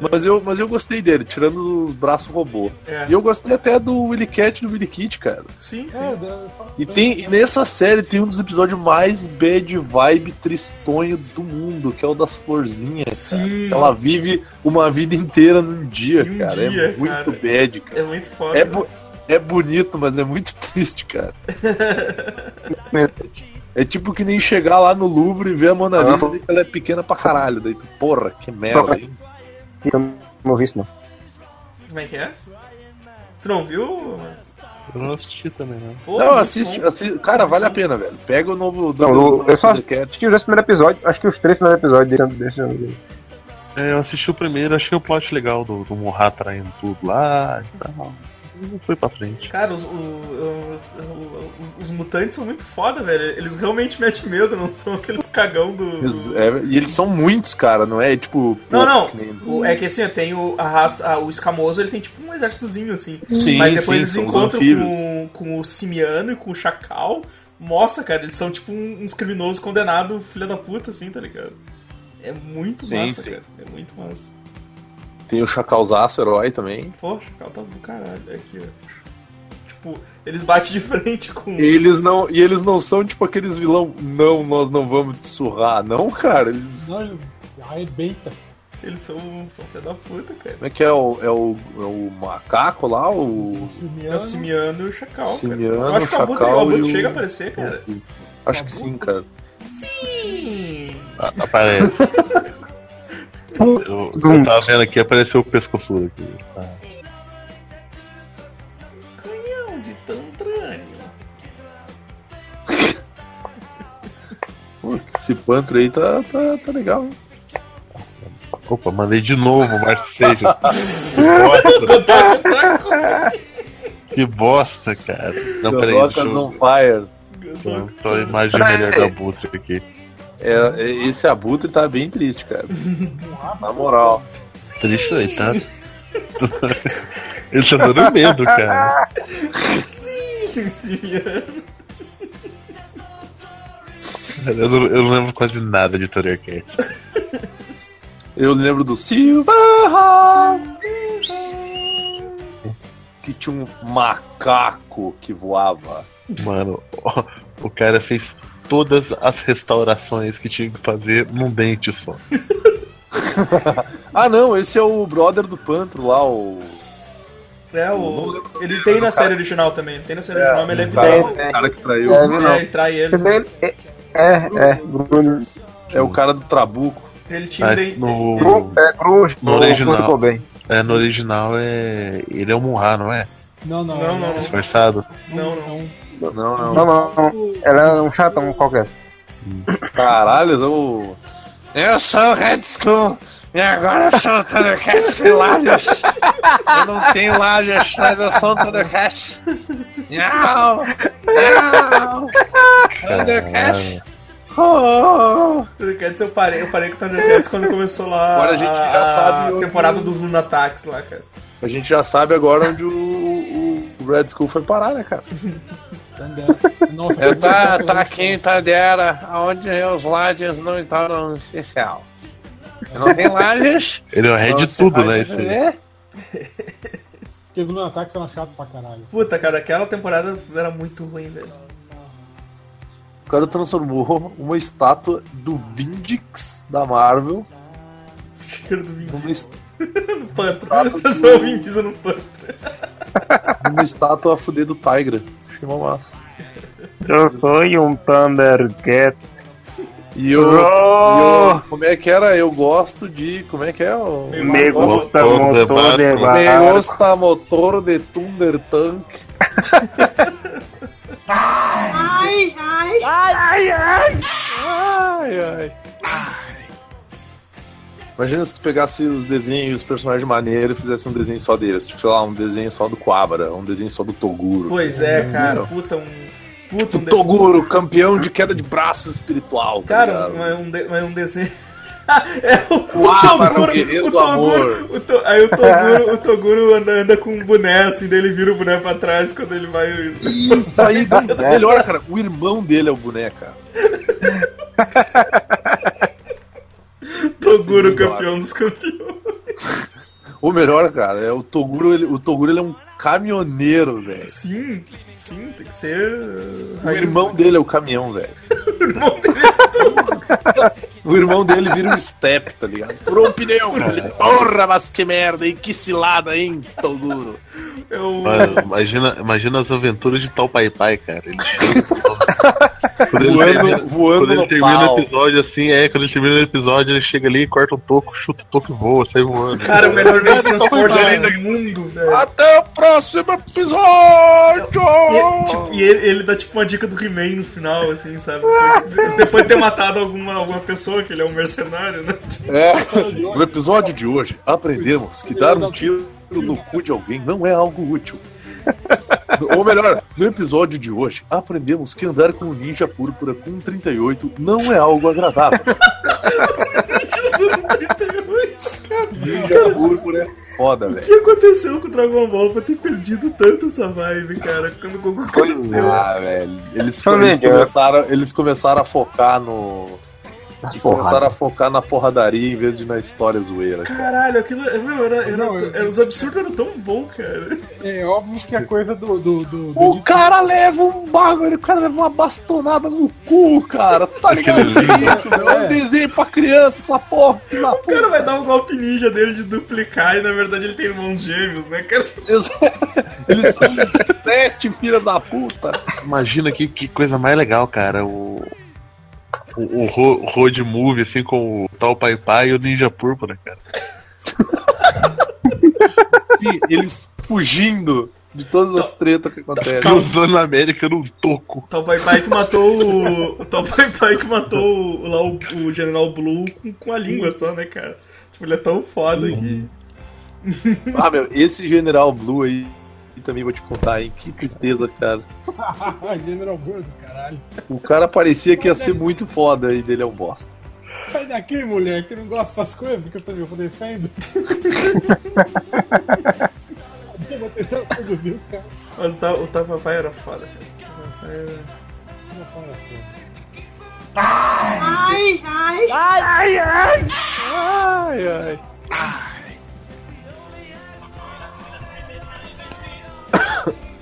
Mas eu, mas eu gostei dele, tirando os braços robô. É. E eu gostei até do Willy Cat e do Willy Kid, cara. Sim, sim. É, da- só- E tem e nessa série tem um dos episódios mais bad vibe tristonho do mundo, que é o das florzinhas. Sim. Ela vive uma vida inteira num dia, um cara. dia, é muito cara. bad, cara. É muito foda. É, bu- é bonito, mas é muito triste, cara. É tipo que nem chegar lá no Louvre e ver a Mona Lisa e ver que ela é pequena pra caralho. Daí, tu, porra, que merda, hein? Eu não vi isso, não. Como é que é? Tu não viu? Eu não assisti também, não. Pô, Não, assiste, assiste- Cara, vale a pena, velho. Pega o novo. Não, novo- eu, só assisti os dois primeiros episódios, acho que os três primeiros episódios desse, desse É, eu assisti o primeiro, achei o plot legal do, do Morra traindo tudo lá e tal. Não foi pra frente. Cara, os, o- o- o- os, os mutantes são muito foda, velho. Eles realmente metem medo, não são aqueles cagão do. Eles- é, e eles são muitos, cara, não é tipo. Não, pô, não. que nem- O- é que assim, tem o, a raça, a- o escamoso, ele tem tipo um exércitozinho assim. Sim, Mas depois sim, eles encontram com, com o simiano e com o chacal. Nossa, cara, eles são tipo um- uns criminosos condenados, filha da puta, assim, tá ligado? É muito Sim, massa, sim. cara. É muito massa. Tem o Chacalzaço, herói também. Pô, o chacal tá do caralho. Aqui, ó. Tipo, eles batem de frente com. Eles não, e eles não são tipo aqueles vilão, não, nós não vamos te surrar, não, cara. Eles, Não, arrebenta. Eles são, são filha da puta, cara. como é que é o, é o, é o macaco lá, o É o simiano e o chacal, Simiano, cara. Eu acho que o Abutre, o Abutre e o- chega a aparecer, cara. Acho que sim, cara. Sim! Ah, aparece. eu, eu tava vendo aqui, apareceu o pescoço aqui. Tá. Canhão de Tantrânio. Pô, esse pantro aí tá, tá, tá legal, hein? Opa, mandei de novo, Seixas. Que bosta. que bosta, cara. Não, peraí, deixa eu... on fire. Tô, tô a imagem melhor do Abutre aqui. É, é, esse abutre tá bem triste, cara. Na moral. Triste tá? Ele tá dando medo, cara. Sim. Eu não, eu não lembro quase nada de Thundercats. Eu lembro do Silverhawks. Que tinha um macaco que voava. Mano, o cara fez todas as restaurações que tinha que fazer num dente só. ah, não, esse é o brother do Pantro lá, o. É, o. Ele tem na série original também. Tem na série original, mas ele é o cara, vilão. o cara que traiu. É, É, ele trai eles. É, é, é, Bruno. É o cara do Trabuco. Ele tinha. Mas no, Gru- É, Cruz, no original. É, no original é. Ele é o Munra, não é? Não, não. Não, não. Disfarçado. Não, não. Não, não. Não, não, não. Ela é um chatão qualquer. Caralho, eu. Eu sou o Red Skull e agora eu sou o Thundercat sem lábios. Eu não tenho lábios, mas eu sou o Thundercat. Não! Não! Thundercat! Oh! Thundercats eu parei, eu parei com o Thundercats quando começou lá Agora a gente já sabe onde- temporada dos Lunatax lá, cara. A gente já sabe agora onde o, o, o Red Skull foi parar, né, cara? Nossa, Eu tá, tá aqui em Tadera, onde os lajes não estão no essencial. Não tenho lajes. Ele é o rei de Então, tudo, né? Esse aí. Aqueles no ataque são chato pra caralho. Puta, cara, aquela temporada era muito ruim, velho. O cara transformou uma estátua do Vindix da Marvel Cheiro do Vin numa, es- no pantro. Transformou o Vin Diesel no pantro. numa estátua a fuder do Tigra. Uma massa. Eu sou um Thundercat. E eu, Oh! eu- Como é que era? Eu gosto de. Como é que é? O... Me gusta Motor de motor de barco. Me gusta motor de Thunder Tank. Ai, ai, ai, ai. Ai, ai. Imagina se tu pegasse os desenhos, os personagens maneiros e fizesse um desenho só deles. Tipo, sei lá, um desenho só do Quabra, um desenho só do Toguro. Pois é, cara. Puta, um. Puta, um. O de- Toguro, campeão de queda de braço espiritual. tá Cara, mas um, de- mas um desenho. é o, O o guerreiro do amor. o To- aí o Toguro, o Toguro anda, anda com um boné assim, daí ele vira o boné pra trás quando ele vai. Isso aí, melhor, cara. O irmão dele é o boneca. Toguro, é campeão dos campeões. O melhor, cara, é o Toguro. Ele, o Toguro ele é um caminhoneiro, velho. Sim, sim, tem que ser. uh, O irmão dele é o caminhão, velho. O irmão dele O irmão dele vira um step, tá ligado? Furou um pneu, cara. Porra, mas que merda, hein? Que cilada, hein, Toguro? é o. Mano, imagina, imagina as aventuras de Tal Pai Pai, cara. Ele quando ele Voando- termina, voando quando ele no termina pau. o episódio assim, é, quando ele termina o episódio, ele chega ali, corta um toco, chuta o toco e voa, sai voando. Cara, o melhor meio de transporte do mundo, velho. Até o próximo episódio! E, tipo, e ele, ele dá tipo uma dica do He-Man no final, assim, sabe? Depois de ter matado alguma, alguma pessoa, que ele é um mercenário, né? É, no episódio de hoje, aprendemos que dar um tiro no cu de alguém não é algo útil. Ou melhor, no episódio de hoje, aprendemos que andar com ninja púrpura com um 38 não é algo agradável. Ninja púrpura é foda, O velho. que aconteceu com o Dragon Ball pra ter perdido tanto essa vibe, cara? Quando o Goku cresceu. Ah, velho. Eles, eles, começaram, eles começaram a focar no. Eles porrada. começaram a focar na porradaria em vez de na história zoeira. cara. Caralho, aquilo. Meu, era, era, Não, eu- era- os absurdos eram tão bons, cara. É óbvio que a coisa do. do, do, do O cara leva um bagulho, o cara leva uma bastonada no cu, cara. Tu tá ligado Aquele que isso? É um desenho pra criança, essa porra. O cara vai dar um golpe ninja dele de duplicar e na verdade ele tem irmãos gêmeos, né, cara? Eles, eles são sete filhas da puta. Imagina que, que coisa mais legal, cara. O. O, o ro- road movie, assim, com o tal Pai Pai e o Ninja Púrpura, cara. Sim, eles fugindo de todas as tretas que acontecem. Cruzando a América num toco. Tal Pai Pai que matou o. O Tal Pai Pai que matou o, lá o, o General Blue com, com a língua só, né, cara? Tipo, ele é tão foda que. Ah, meu, esse General Blue aí também vou te contar, hein? Que tristeza, cara. General Burro do caralho. O cara parecia que ia ser muito foda e dele é um bosta. Sai daqui, mulher, que não gosta dessas coisas que eu também oferecendo. eu vou tentar produzir o cara. Mas o Tal, o Tal Pai Pai era foda, cara. O era- fala assim. Ai, ai, ai, ai, ai. Ai, ai.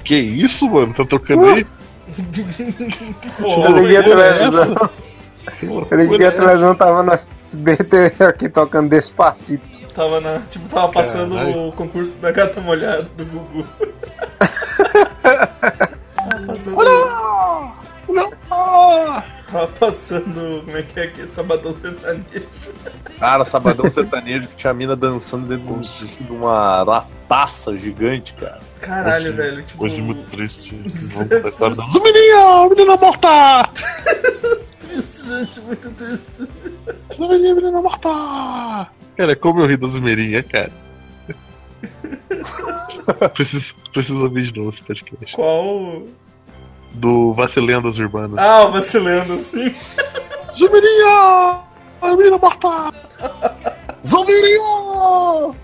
Que isso, mano? Tá tocando aí? Eu liguei a televisão. Eu liguei a televisão, tava nós SBT aqui tocando despacito. Tava na. Tipo, tava passando Caralho. o concurso da gata molhada do Gugu. tava passando. Tava passando. Como é que é aqui? Sabadão sertanejo. Cara, sabadão sertanejo que tinha a mina dançando dentro de um- uma lataça gigante, cara. Caralho, velho. Tipo. Hoje muito triste. Vamos história da menina morta! Triste, gente, muito triste. Zumininha, menina morta! Cara, como eu ri da Zumirinha, cara. preciso, preciso ouvir de novo esse podcast. Qual. Do Vacilendas Urbanas. Ah, o vacilando assim. Zumirinha! A menina morta! Zumirinho!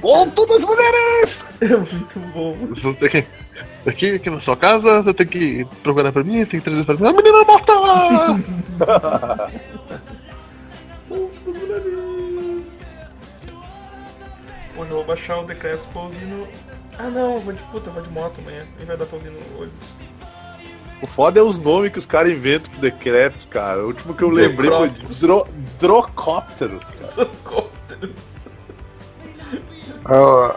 Volta das mulheres! É muito bom. Você tem que. Aqui, aqui na sua casa, você tem que procurar pra mim, você tem que trazer pra mim. A menina morta! Hoje eu vou baixar o decreto pra ouvir no. Ah não, eu vou de puta, eu vou de moto amanhã. Nem vai dar pra ouvir no ônibus. O foda é os nomes que os caras inventam pro decretos, cara. O último que eu lembrei foi dro Drocópteros, cara. Ó,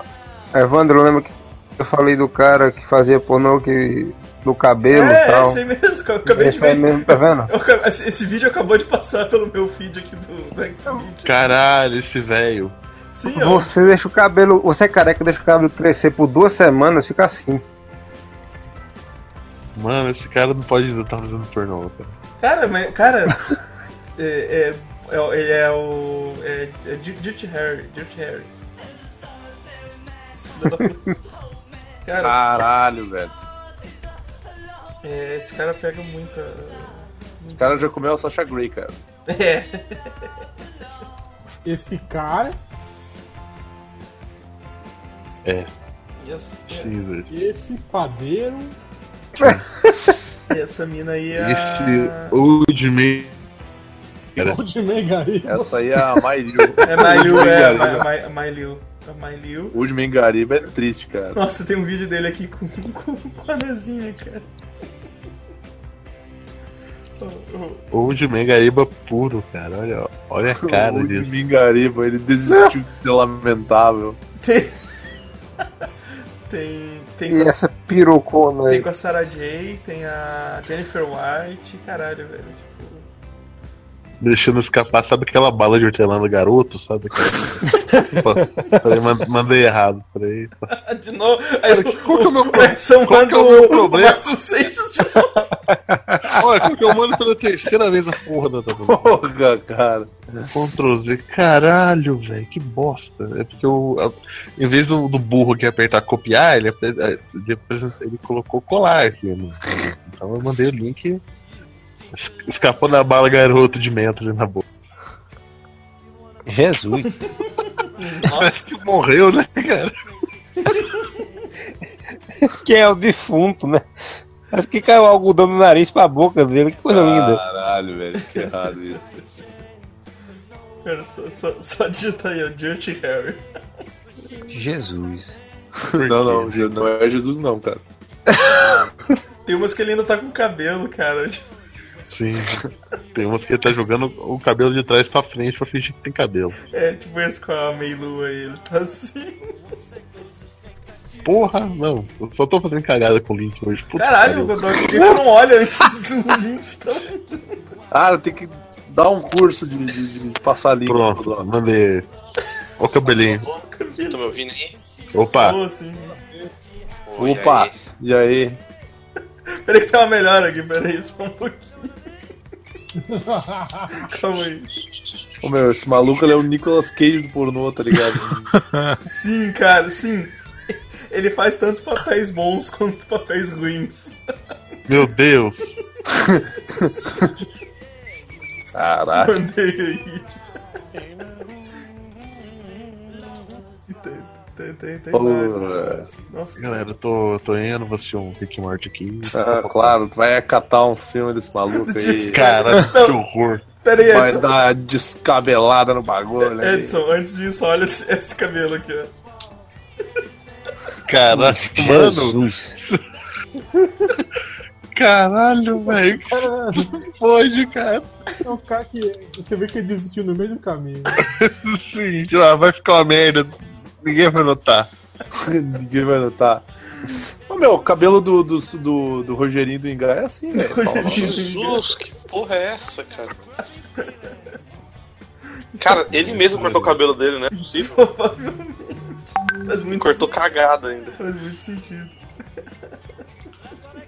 Evandro, lembra que eu falei do cara que fazia pornô que, do cabelo e é, tal? esse aí mesmo, eu acabei Esse de ver. mesmo, tá vendo? Eu esse, esse vídeo acabou de passar pelo meu feed aqui do, do Xvideo. Caralho, esse velho. Ó. Você deixa o cabelo, você é careca, deixa o cabelo crescer por duas semanas, fica assim. Mano, esse cara não pode ainda estar fazendo pornô, cara. Cara, mas. Cara. é, é, é, ele é o. É, é Di- Dirty Harry. Dirty Harry. Esse filho da puta. Cara, Caralho, velho. é, esse cara pega muita. Os caras já comeu a Sasha Grey, cara. É. Esse cara, É. Yes. Velho. esse padeiro. E essa mina aí é. Esse A... Old Man. Cara, O de Megariba. Essa aí é a Mailiu. É Mailiu, é. Mailiu. A Mailiu. O de Mengariba é triste, cara. Nossa, tem um vídeo dele aqui com, com, com a Nezinha, cara. Old Man Gariba puro, cara. Olha, olha a cara o de disso. Mengariba, ele desistiu de ser lamentável. Tem. Tem. Tem E a, essa pirocona tem aí. com a Sarah J, tem a Jennifer White, caralho, velho. Tipo. Deixando escapar, sabe aquela bala de hortelã do garoto, sabe? Pô, man- mandei errado. Peraí. De novo. Aí qual que é o meu Edson qual que é o meu o problema? Márcio Seixas de novo. Olha, porque eu mando pela terceira vez a porra da tabela. Porra, cara. Ctrl Z. Caralho, velho, que bosta. É porque eu, em vez do, do burro que apertar copiar, ele, apre- ele, ele colocou colar aqui. né? Então eu mandei o link. Es- Escapou da bala garoto de mento ali na boca. Jesus. Parece que morreu, né, cara? que é o defunto, né? Parece que caiu algodão no nariz pra boca dele, que coisa linda. Caralho, velho, que errado isso. Cara, só, só, só digita aí, ó, Dirty Harry. Jesus. Não, não, não é Jesus não, cara. Tem umas que ele ainda tá com cabelo, cara. Sim. Tem umas que ele tá jogando o cabelo de trás pra frente pra fingir que tem cabelo. É, tipo esse com a Meilu aí, ele tá assim. Porra, não. Eu só tô fazendo cagada com o link hoje. Puta Caralho. Godoy, por que tu não olha antes do link? Então... Cara, tem que dar um curso de, de- de passar língua. Pronto, mandei. Ó o cabelinho. Vocês estão me ouvindo aí? Opa! Assim. Oi, Opa, aí. e aí? Peraí que tem uma melhor aqui, peraí, só um pouquinho. Calma aí. Ô meu, esse maluco ele é o Nicolas Cage do pornô, tá ligado? Sim, cara, sim. Ele faz tanto papéis bons quanto papéis ruins. Meu Deus! Caralho. Mandei aí. Tem, tem, tem, velho. Nossa. Galera, eu tô, tô indo, vou assistir um Rick Morty aqui. Ah, claro, vai acatar uns filmes desse maluco aí. Caralho, que horror. Pera aí, Vai Edson. dar uma descabelada no bagulho. aí. Edson, antes disso, olha esse, esse cabelo aqui, ó. Caralho, mano. Caralho, velho. Cara, Pode, cara. é um cara que você vê que ele desistiu no meio do caminho. Sim, vai ficar uma merda. Ninguém vai notar. Ninguém vai notar. Ô meu, o cabelo do, do, do, do Rogerinho do Ingá é assim, velho. Jesus, que porra é essa, cara? Cara, ele mesmo cortou o cabelo dele, não é possível? Provavelmente. Faz muito, Cortou cagada ainda. faz muito sentido.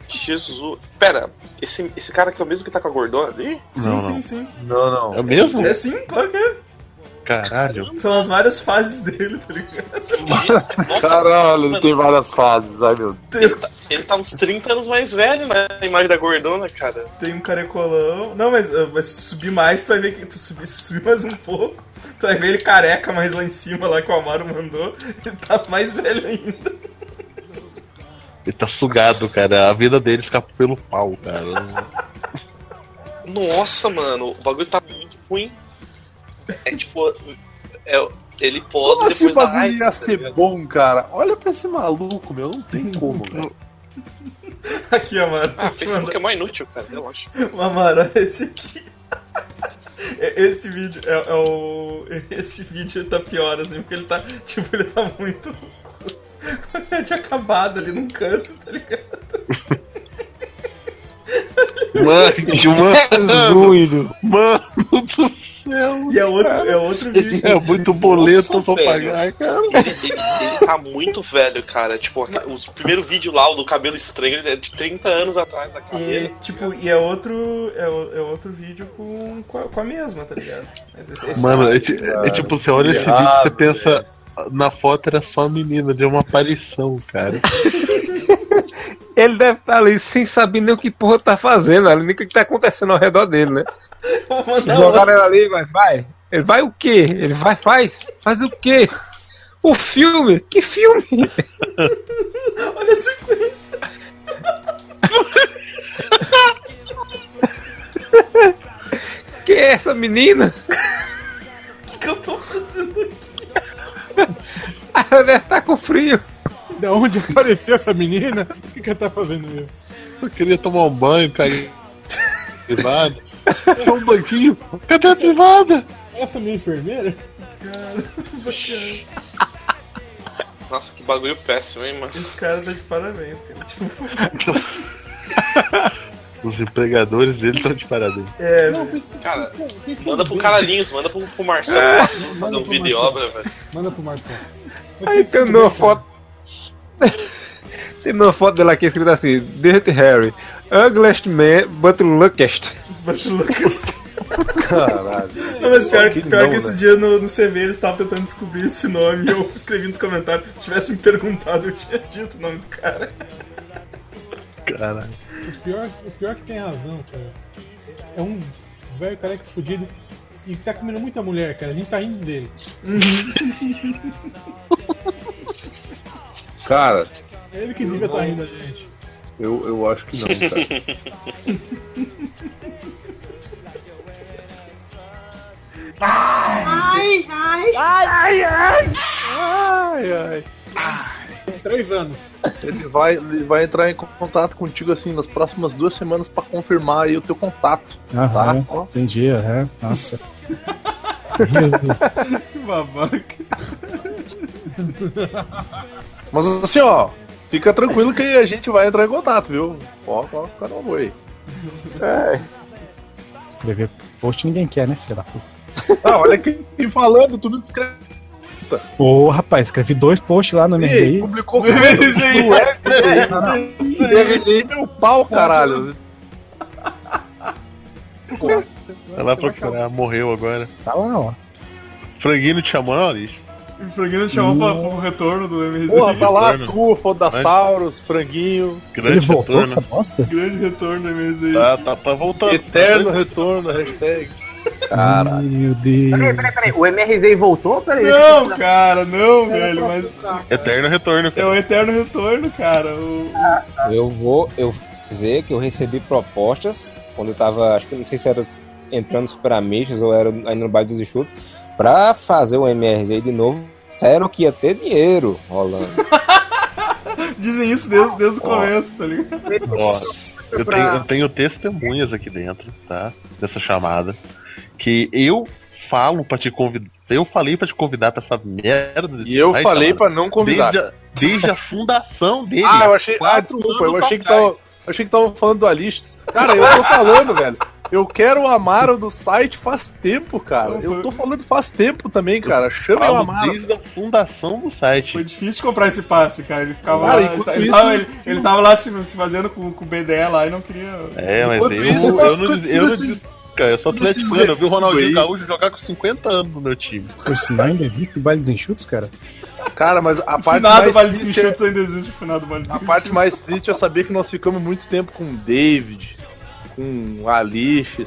Jesus. Pera, esse, esse cara aqui é o mesmo que tá com a gordona ali? Sim, Não, sim, não. sim. Não, não. É o mesmo? É sim, claro que é. Caralho. São as várias fases dele, tá ligado? Nossa, Caralho, ele tem várias fases, ai meu ele tá, ele tá uns 30 anos mais velho, né? A imagem da gordona, cara. Tem um carecolão. Não, mas, ah, mas se subir mais, tu vai ver que. Tu subir, se subir mais um pouco, tu vai ver ele careca mais lá em cima, lá que o Amaro mandou. Ele tá mais velho ainda. Ele tá sugado, cara. A vida dele escapa pelo pau, cara. Nossa, mano, o bagulho tá muito ruim. É tipo. É, ele posa Como assim o depois bagulho ia tá ser ligado? bom, cara? Olha pra esse maluco, meu. Não tem como, velho. Aqui, Amaro. Ah, Facebook mandar. é mais inútil, cara, relaxa. Amaro, olha esse aqui. E- Esse vídeo é, é o. Esse vídeo tá pior, assim, porque ele tá. Tipo, ele tá muito. acabado ali num canto, tá ligado? Mano, Doido. mano do céu. E é outro, é outro vídeo. É muito boleto Nossa, pra velho. pagar, cara. Ele, ele- ele tá muito velho, cara. Tipo, os primeiros vídeos lá, o do cabelo estranho, ele é de 30 anos atrás da E, cabelo. tipo, e é outro. É, o- é outro vídeo com, com, a, com a mesma, tá ligado? Mas esse- esse- Mano, é, ti- é tipo, você olha esse vídeo e você pensa. Na foto era só a menina, de uma aparição, cara. Ele deve estar ali sem saber nem o que porra tá fazendo, ali, nem o que tá acontecendo ao redor dele, né? Jogaram ele ali, vai, vai. Ele vai o quê? Ele vai, faz. Faz o quê? O filme? Que filme? Olha a sequência. Que é essa menina? O que, que eu tô fazendo aqui? Ela deve estar com frio. Da onde apareceu essa menina? Por que, que ela tá fazendo isso? Eu queria tomar um banho, cara. Privado. Só um banquinho. Cadê a privada? Essa minha enfermeira? Nossa, que bagulho péssimo, hein, mano. Esse cara tá de parabéns, cara. Tipo, Os empregadores dele estão de parabéns. é, Não, Cara, tem- tem Manda pro bem. Caralhinhos, manda pro, pro Marcelo fazer Manda um vídeo e Marcelo. obra, velho. Manda pro Marcelo. Aí tem uma foto. tem uma foto dela aqui escrito assim: Dirty Harry. Ugliest man, but luckiest. Mas o Lucas. Caralho. Não, mas pior, que pior não, que esse né? dia no, no CV eles estavam tentando descobrir esse nome eu escrevi nos comentários. Se tivesse me perguntado, eu tinha dito o nome do cara. Caralho. O pior, o pior que tem razão, cara. É um velho careca fudido e tá comendo muita mulher, cara. A gente tá rindo dele. Cara, É ele que devia tá rindo da gente. eu, eu acho que não, cara. Ai, ai. Três anos. Ele vai, ele vai entrar em contato contigo assim nas próximas duas semanas pra confirmar aí o teu contato. Aham, Tá? Entendi, aham. Nossa. Jesus. Que babaca. Mas assim, ó, fica tranquilo que a gente vai entrar em contato, viu? Ó, ó, no amor aí. Escrever post ninguém quer, né, filha da puta? Ah, olha quem falando, tudo que escreve. Ô, rapaz, escrevi dois posts lá no MRI. publicou o RGI meu pau, caralho. Vai lá procurar, morreu agora. Tá lá, ó. Franguinho te chamou, não, Alice? O Franguinho te chamou pra, pro retorno do MRZ. Porra, tá lá tu, Fodassauros, franguinho, Ele Grande voltou com retorno. essa bosta? Grande retorno do MRZ. Tá, tá, tá voltando. eterno retorno, hashtag. Caralho. Meu Deus. Peraí, peraí, peraí. O MRZ voltou? Peraí. Não, cara, não, velho, mas Eterno retorno, é cara. o eterno retorno, cara. O, Eu vou, eu vou dizer que eu recebi propostas quando eu tava, acho que não sei se era entrando Super Amiches ou era ainda no bairro dos Enxutos, pra fazer o MRZ de novo. Disseram que ia ter dinheiro rolando. Dizem isso desde, desde o começo, tá ligado? Nossa. Eu tenho, eu tenho testemunhas aqui dentro, tá? Dessa chamada. Que eu falo pra te convidar. Eu falei pra te convidar pra essa merda. desse E eu site, falei cara, pra não convidar. Desde a, desde a fundação dele. Ah, eu achei. Ah, desculpa, eu anos achei que tava. Eu achei que tava falando do Alix. Cara, eu tô falando, velho. Eu quero o Amaro do site faz tempo, cara. Eu tô falando faz tempo também, cara. Chama o Amaro. desde a fundação do site. Foi difícil comprar esse passe, cara. Ele ficava Cara, lá. Ele, isso- tava, ele- ele tava lá se, se fazendo com, com o BDE lá e não queria. É, mas Enquanto eu, isso, eu, nós não, eu não disse. Cara, eu sou atleticano, eu vi o Ronaldinho. Gaúcho jogar com 50 anos no meu time. Por sinal, ainda existe o baile dos enxutos, cara? Cara, mas a O parte finado mais Vale dos triste é- ainda existe, o finado Vale dos A parte mais triste é saber que nós ficamos muito tempo com o David, com o Alix.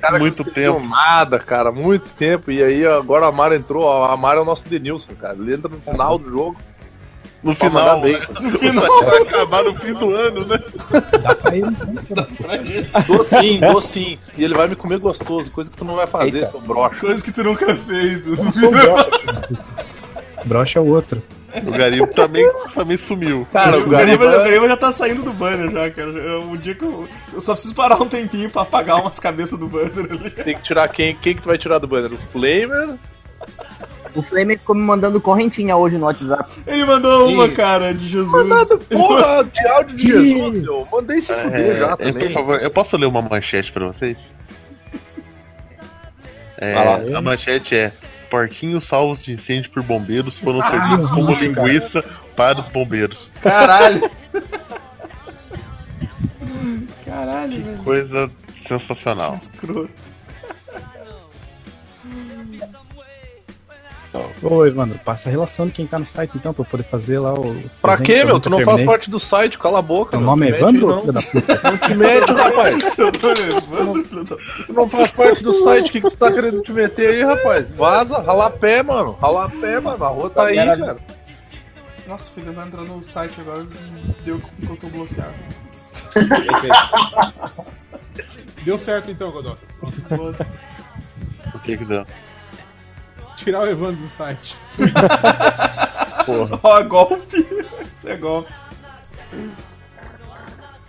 Cara, Muito tempo. não nada, cara, muito tempo. E aí agora o Amaro entrou, ó, o Amaro é o nosso Denilson, cara. Ele entra no final do jogo. No pra final, bem. né? no final vai acabar no fim do ano, né? Dá pra ele, então. Dou sim, dou sim. E ele vai me comer gostoso, coisa que tu não vai fazer, Eita. seu broxa. Coisa que tu nunca fez. Eu sou o brocha. Brocha é o outro. O Garibo também, também sumiu. Cara, o o Gariba, Gariba- o Gariba já tá saindo do banner já, cara. Eu- Um dia que eu, eu só preciso parar um tempinho pra apagar umas cabeças do banner ali. Tem que tirar quem? Quem que tu vai tirar do banner? O Flamer? O Flamer ficou me mandando correntinha hoje no WhatsApp. Ele mandou uma, Ih. cara, de Jesus. Mandado, porra, de áudio de Jesus, meu. Mandei se fuder É, já é, também. por favor, eu posso ler uma manchete pra vocês? É, a manchete é: Porquinhos salvos de incêndio por bombeiros foram Ah, servidos como nossa, cara. linguiça para os bombeiros. Caralho. Caralho, velho. Coisa sensacional. Escroto. Ô, Evandro, passa a relação de quem tá no site então, pra eu poder fazer lá o. Pra desenho quê, meu? Tu não faz terminei. parte do site, cala a boca. Teu meu. nome é Evandro, aí, filho da puta? Não te mete, rapaz. Tu não faz parte do site, o que, que tu tá querendo te meter aí, rapaz? Vaza, rala pé, mano. Rala pé, mano. A rua tá aí, cara. Nossa, filho, vai entrar no site agora. Deu que eu tô bloqueado. Deu certo então, Godot. O que que deu? Tirar o Evandro do site. Porra. Ó, golpe. Isso é golpe.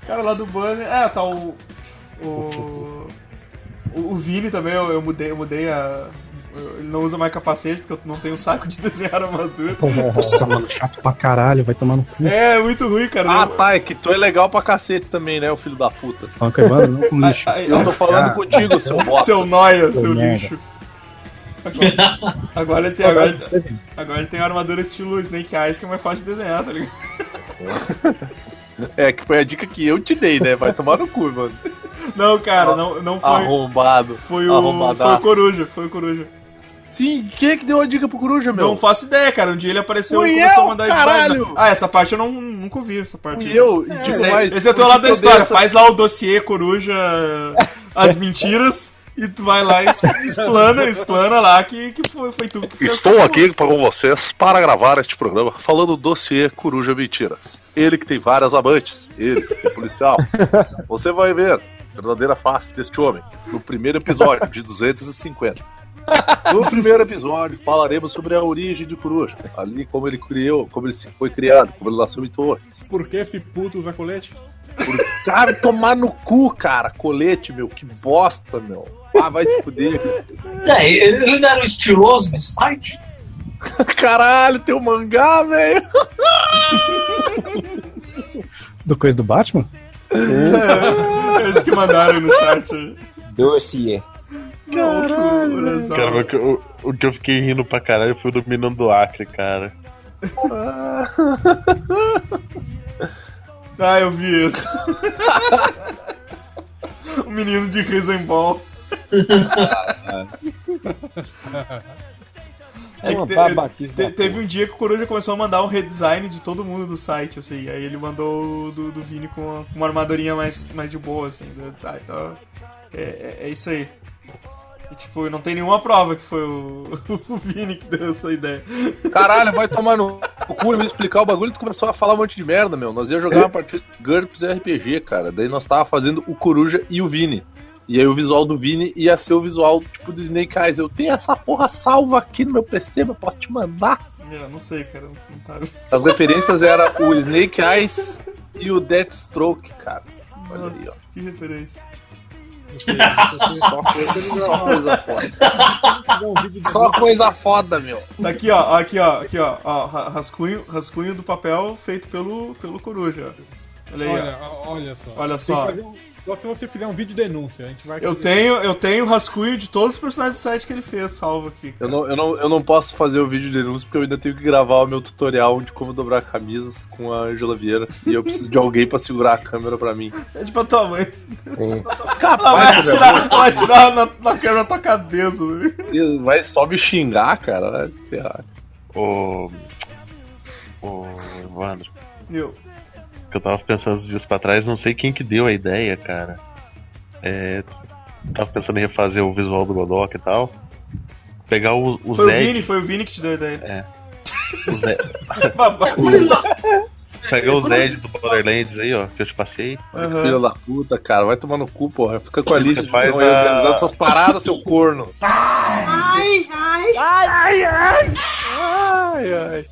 Cara, lá do banner. É, tá o. O. O, o Vini também, eu, eu mudei, eu mudei a. Ele não usa mais capacete porque eu não tenho saco de desenhar armadura. Nossa, mano, chato pra caralho, vai tomar no cu. É, muito ruim, cara. Ah, Eu- tá. É que tu é legal pra cacete também, né, o filho da puta. Falando com o Evandro, não com lixo. Ai, Eu tô falando Ah. contigo, seu bosta. Seu noia, Seu seu merda. lixo. Agora, agora, ele tem, agora, agora ele tem uma armadura estilo Snake Eyes que é mais fácil de desenhar, tá ligado? É, que foi a dica que eu te dei, né? Vai tomar no cu, mano. Não, cara, não, não foi. Arrombado. Foi o, foi o Coruja, foi o Coruja. Sim, quem é que deu a dica pro Coruja, meu? Não faço ideia, cara. Um dia ele apareceu Fui e começou eu, a mandar caralho! design. Ah, essa parte eu não, nunca ouvi, essa parte. Fui eu, e digo esse, mais, esse é o teu lado da história. essa- Faz lá o dossiê Coruja, as mentiras, e tu vai lá e explana, explana lá que, que foi, foi tu que fez. Estou aqui com vocês para gravar este programa falando do dossiê Coruja Mentiras. Ele que tem várias amantes, ele que é policial. Você vai ver a verdadeira face deste homem no primeiro episódio de 250. No primeiro episódio falaremos sobre a origem de Coruja, ali como ele criou, como ele se foi criado, como ele nasceu em Torres. Por que esse puto usa colete? Por... Cara, tomar no cu, cara. Colete, meu. Que bosta, meu. Ah, vai se fuder. É, ele não era o estiloso do site? Caralho, tem um mangá, velho. Do coisa do Batman? É, esse que mandaram aí no chat aí. Caralho. Cara, o que, eu, o que eu fiquei rindo pra caralho foi o do menino do Acre, cara. Ah, eu vi isso. o menino de Risenball. É que Uma te- te- teve um dia que o Coruja começou a mandar um redesign de todo mundo do site, assim. Aí ele mandou o do, do Vini com uma, com uma armadurinha mais, mais de boa, assim. Do design. Então, é, é, é isso aí. E, tipo, não tem nenhuma prova que foi o, o Vini que deu essa ideia. Caralho, vai tomar no cu me explicar o bagulho e tu começou a falar um monte de merda, meu. Nós ia jogar uma partida de GURPS RPG, cara. Daí nós tava fazendo o Coruja e o Vini. E aí o visual do Vini ia ser o visual, tipo, do Snake Eyes. Eu tenho essa porra salva aqui no meu PC, mas posso te mandar? Eu não sei, cara. Não tá... As referências eram o Snake Eyes e o Deathstroke, cara. Olha aí, ó. Nossa, que referência. Só coisa foda. Só coisa foda, meu. Tá aqui, ó, aqui, ó, aqui, ó, ó, ra- rascunho, rascunho do papel feito pelo, pelo Coruja. Olha aí, Olha, ó. olha só. Olha Tem só. que fazer um- Só se você fizer um vídeo denúncia, a gente vai. Eu tenho, eu tenho rascunho de todos os personagens do site que ele fez, salvo aqui. Eu não, eu, não, eu não posso fazer o vídeo de denúncia porque eu ainda tenho que gravar o meu tutorial de como dobrar camisas com a Angela Vieira. E eu preciso de alguém pra segurar a câmera pra mim. É tipo a tua mãe. Capaz, Ela vai atirar, vai atirar na, na câmera tua cabeça. né? Vai só me xingar, cara. Vai se ferrar. Ô. Ô, Evandro. Meu. Que eu tava pensando uns dias pra trás, não sei quem que deu a ideia, cara. É, tava pensando em refazer o visual do Godok e tal. Pegar o, o Foi o Zed. Vini, foi o Vini que te deu a ideia. É. O Zed. Babaca. Pegar o Zed do Borderlands aí, ó, que eu te passei. Aham. Filho da puta, cara. Vai tomar no cu, porra. Fica com a. Você faz não, aí, a- organizando essas paradas, seu corno. Ai, ai, ai, ai, ai, ai.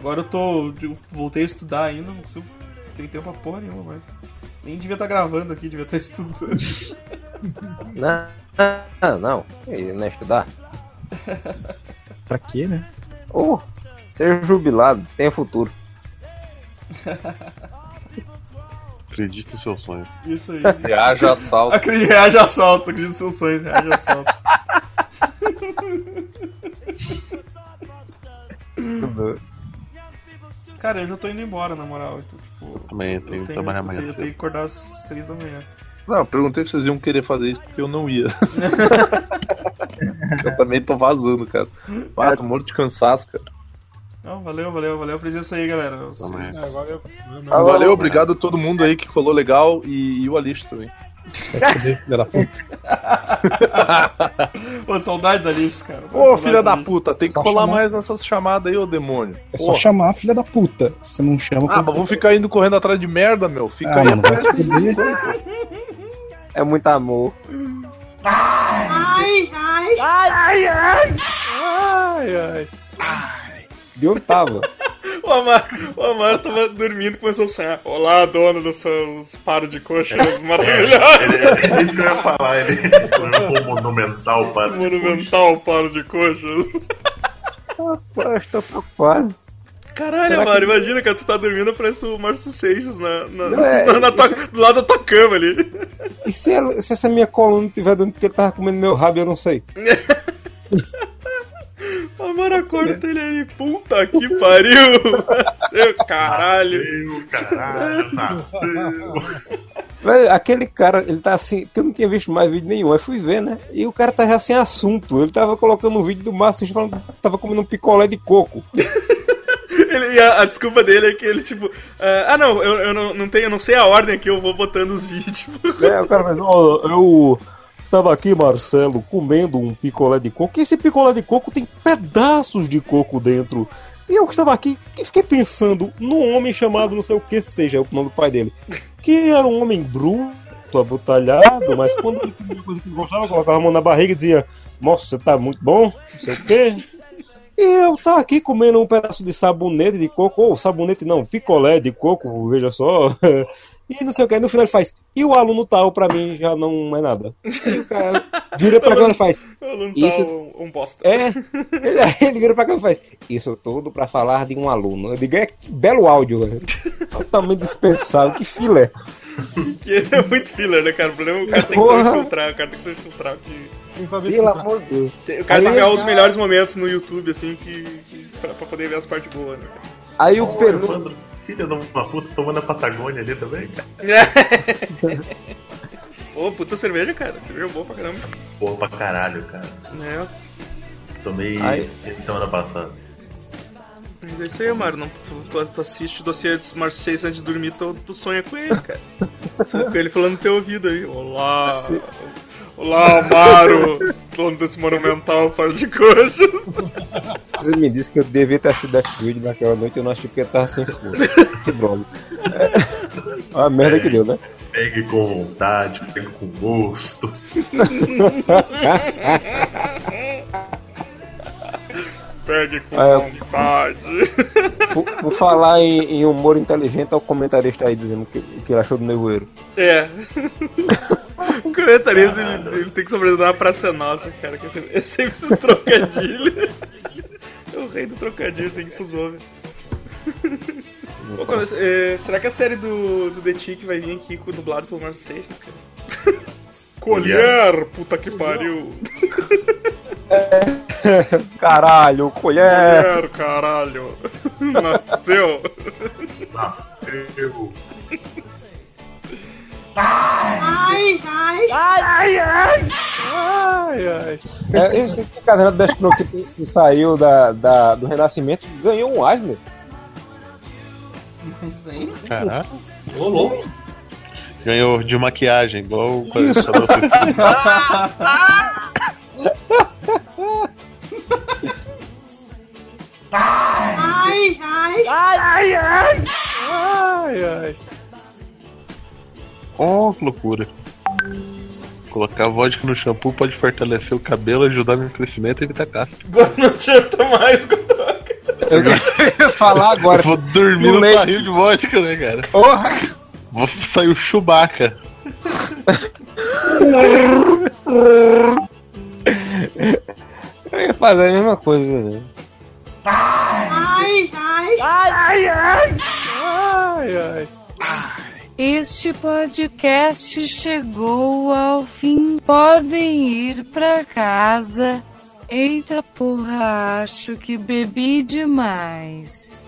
Agora eu tô. eu voltei a estudar ainda, não consigo. Não tem tempo pra porra nenhuma mais. Nem devia estar gravando aqui, devia estar estudando. Não, não, não. Ele não é estudar. Pra quê, né? Ô, seja jubilado, tenha futuro. Acredite no seu sonho. Isso aí. Reaja a assalto. Acredite, reage a assaltos, acredite nos seus sonhos, reage a assaltos. Cara, eu já tô indo embora, na moral. Então, tipo, Eu também tenho que trabalhar amanhã Eu tenho, eu que acordar às 6 da manhã. Não, eu perguntei se vocês iam querer fazer isso porque eu não ia. eu também tô vazando, cara. Ah, tô morto de cansaço, cara. Não, valeu, valeu, valeu a presença aí, galera. Vocês- É, valeu. Valeu, obrigado a todo mundo aí que colou legal e, e o Alix também. Filha da puta. Pô, saudade da Alice, cara. Ô, filha da Alice. puta, tem que Só colar chamar. mais nessas chamadas aí, ô demônio. É só chamar a filha da puta. Se você não chama. Ah, mas vamos ficar indo correndo atrás de merda, meu. Fica Ah, aí mano, vai se fuder. É muito amor. ai, ai, ai, ai, ai, ai, ai. De onde tava? O Amaro, o Amaro tava dormindo e começou a sonhar. Olá, dona dos seus paros de coxas maravilhosos. É, é isso que eu ia falar, ele colocou um monumental para Monumental paro de coxas. Rapaz, tô preocupado. Caralho, Será Amaro, que- imagina, cara, tu tá dormindo, parece o Márcio Seixas na, na, Não, é- na- na tua- do lado da tua cama ali. E se, ela- se essa minha coluna tiver dando porque ele tava comendo meu rabo, eu não sei. O Amaro acorda ele aí, puta que pariu. Seu caralho. Nasceu, caralho, nasceu. Velho, aquele cara, ele tá assim, porque eu não tinha visto mais vídeo nenhum, aí fui ver, né? E o cara tá já sem assunto. Ele tava colocando um vídeo do Márcio Seixas falando que tava comendo um picolé de coco. Ele, e a, a desculpa dele é que ele, tipo, ah, ah, não, eu, eu não, não tenho, eu não sei a ordem aqui, eu vou botando os vídeos. É, o cara faz, ó, eu estava aqui, Marcelo, comendo um picolé de coco, e esse picolé de coco tem pedaços de coco dentro. E eu estava aqui e fiquei pensando num homem chamado não sei o que seja, o nome do pai dele. Que era um homem bruto, abutalhado, mas quando ele comia coisa que gostava, colocava a mão na barriga e dizia, nossa, você tá muito bom, não sei o quê. E eu tava aqui comendo um pedaço de sabonete de coco, ou sabonete não, picolé de coco, veja só. E não sei o que, aí no final ele faz, e o aluno tal pra mim já não é nada. E o cara vira pra cá e faz, O aluno Isso- tá um, um bosta. é, ele, ele vira pra cá e faz, isso tudo pra falar de um aluno. Eu digo, é que belo áudio, velho. Totalmente dispensável, que filé. Que ele é muito filler, né, cara? O problema é que o cara tem que saber filtrar, o cara tem que saber filtrar. Que... Pelo amor de Deus. O cara tem que pegar os melhores momentos no YouTube, assim, que, que, pra, pra poder ver as partes boas, né, cara? Aí o Ô, Pelu, Evandro, filha de uma puta, tomando a Patagônia ali também, cara. Ô, puta cerveja, cara. Cerveja boa pra caramba. Porra pra caralho, cara. É, Tomei Ai. semana passada. mas é isso aí, Mário. Não, tu, tu, tu assiste o dossiê de Márcio Seixas antes de dormir, tu, tu sonha com ele, cara. Sonha com ele falando no teu ouvido aí. Olá. Olá, Amaro. Dono desse monumental par de coxas. você me disse que eu devia ter assistido esse vídeo naquela noite eu não achei porque tava sem força. Que droga. É, a merda que deu, né? Pegue com vontade, pegue com gosto. pegue com É. vontade. Por, por falar em, em humor inteligente, é o comentarista aí dizendo o que, o que ele achou do nevoeiro. É. O comentarista ele, ele tem que sobreviver na Praça Nossa, cara. que É sempre esses trocadilhos. É o rei do trocadilho, tem que ir pro Zorra. Ô, quando- é, será que a série do, do The Tick vai vir aqui com dublado pelo Marcos Seixas, cara? Colher, puta que pariu. Caralho, colher! Colher, caralho. Nasceu. Nasceu. Ai, ai, ai, ai, ai, ai. É, esse cadeirante da Destro que, que saiu da, da- do Renascimento ganhou um Asner. Sim. Caraca. Ô, louco. Ganhou de maquiagem, igual o colecionador ai, ai, ai, ai, ai, ai. Oh, que loucura. Colocar vodka no shampoo pode fortalecer o cabelo, ajudar no crescimento e evitar caspa. Agora não adianta mais, Eu ia falar agora. Vou dormir No no, leite. barril de vodka, né, cara? Porra! Vou sair o Chewbacca. Eu ia fazer a mesma coisa, né? ai, ai, ai, ai, ai, ai. Este podcast chegou ao fim. Podem ir pra casa. Eita porra, acho que bebi demais.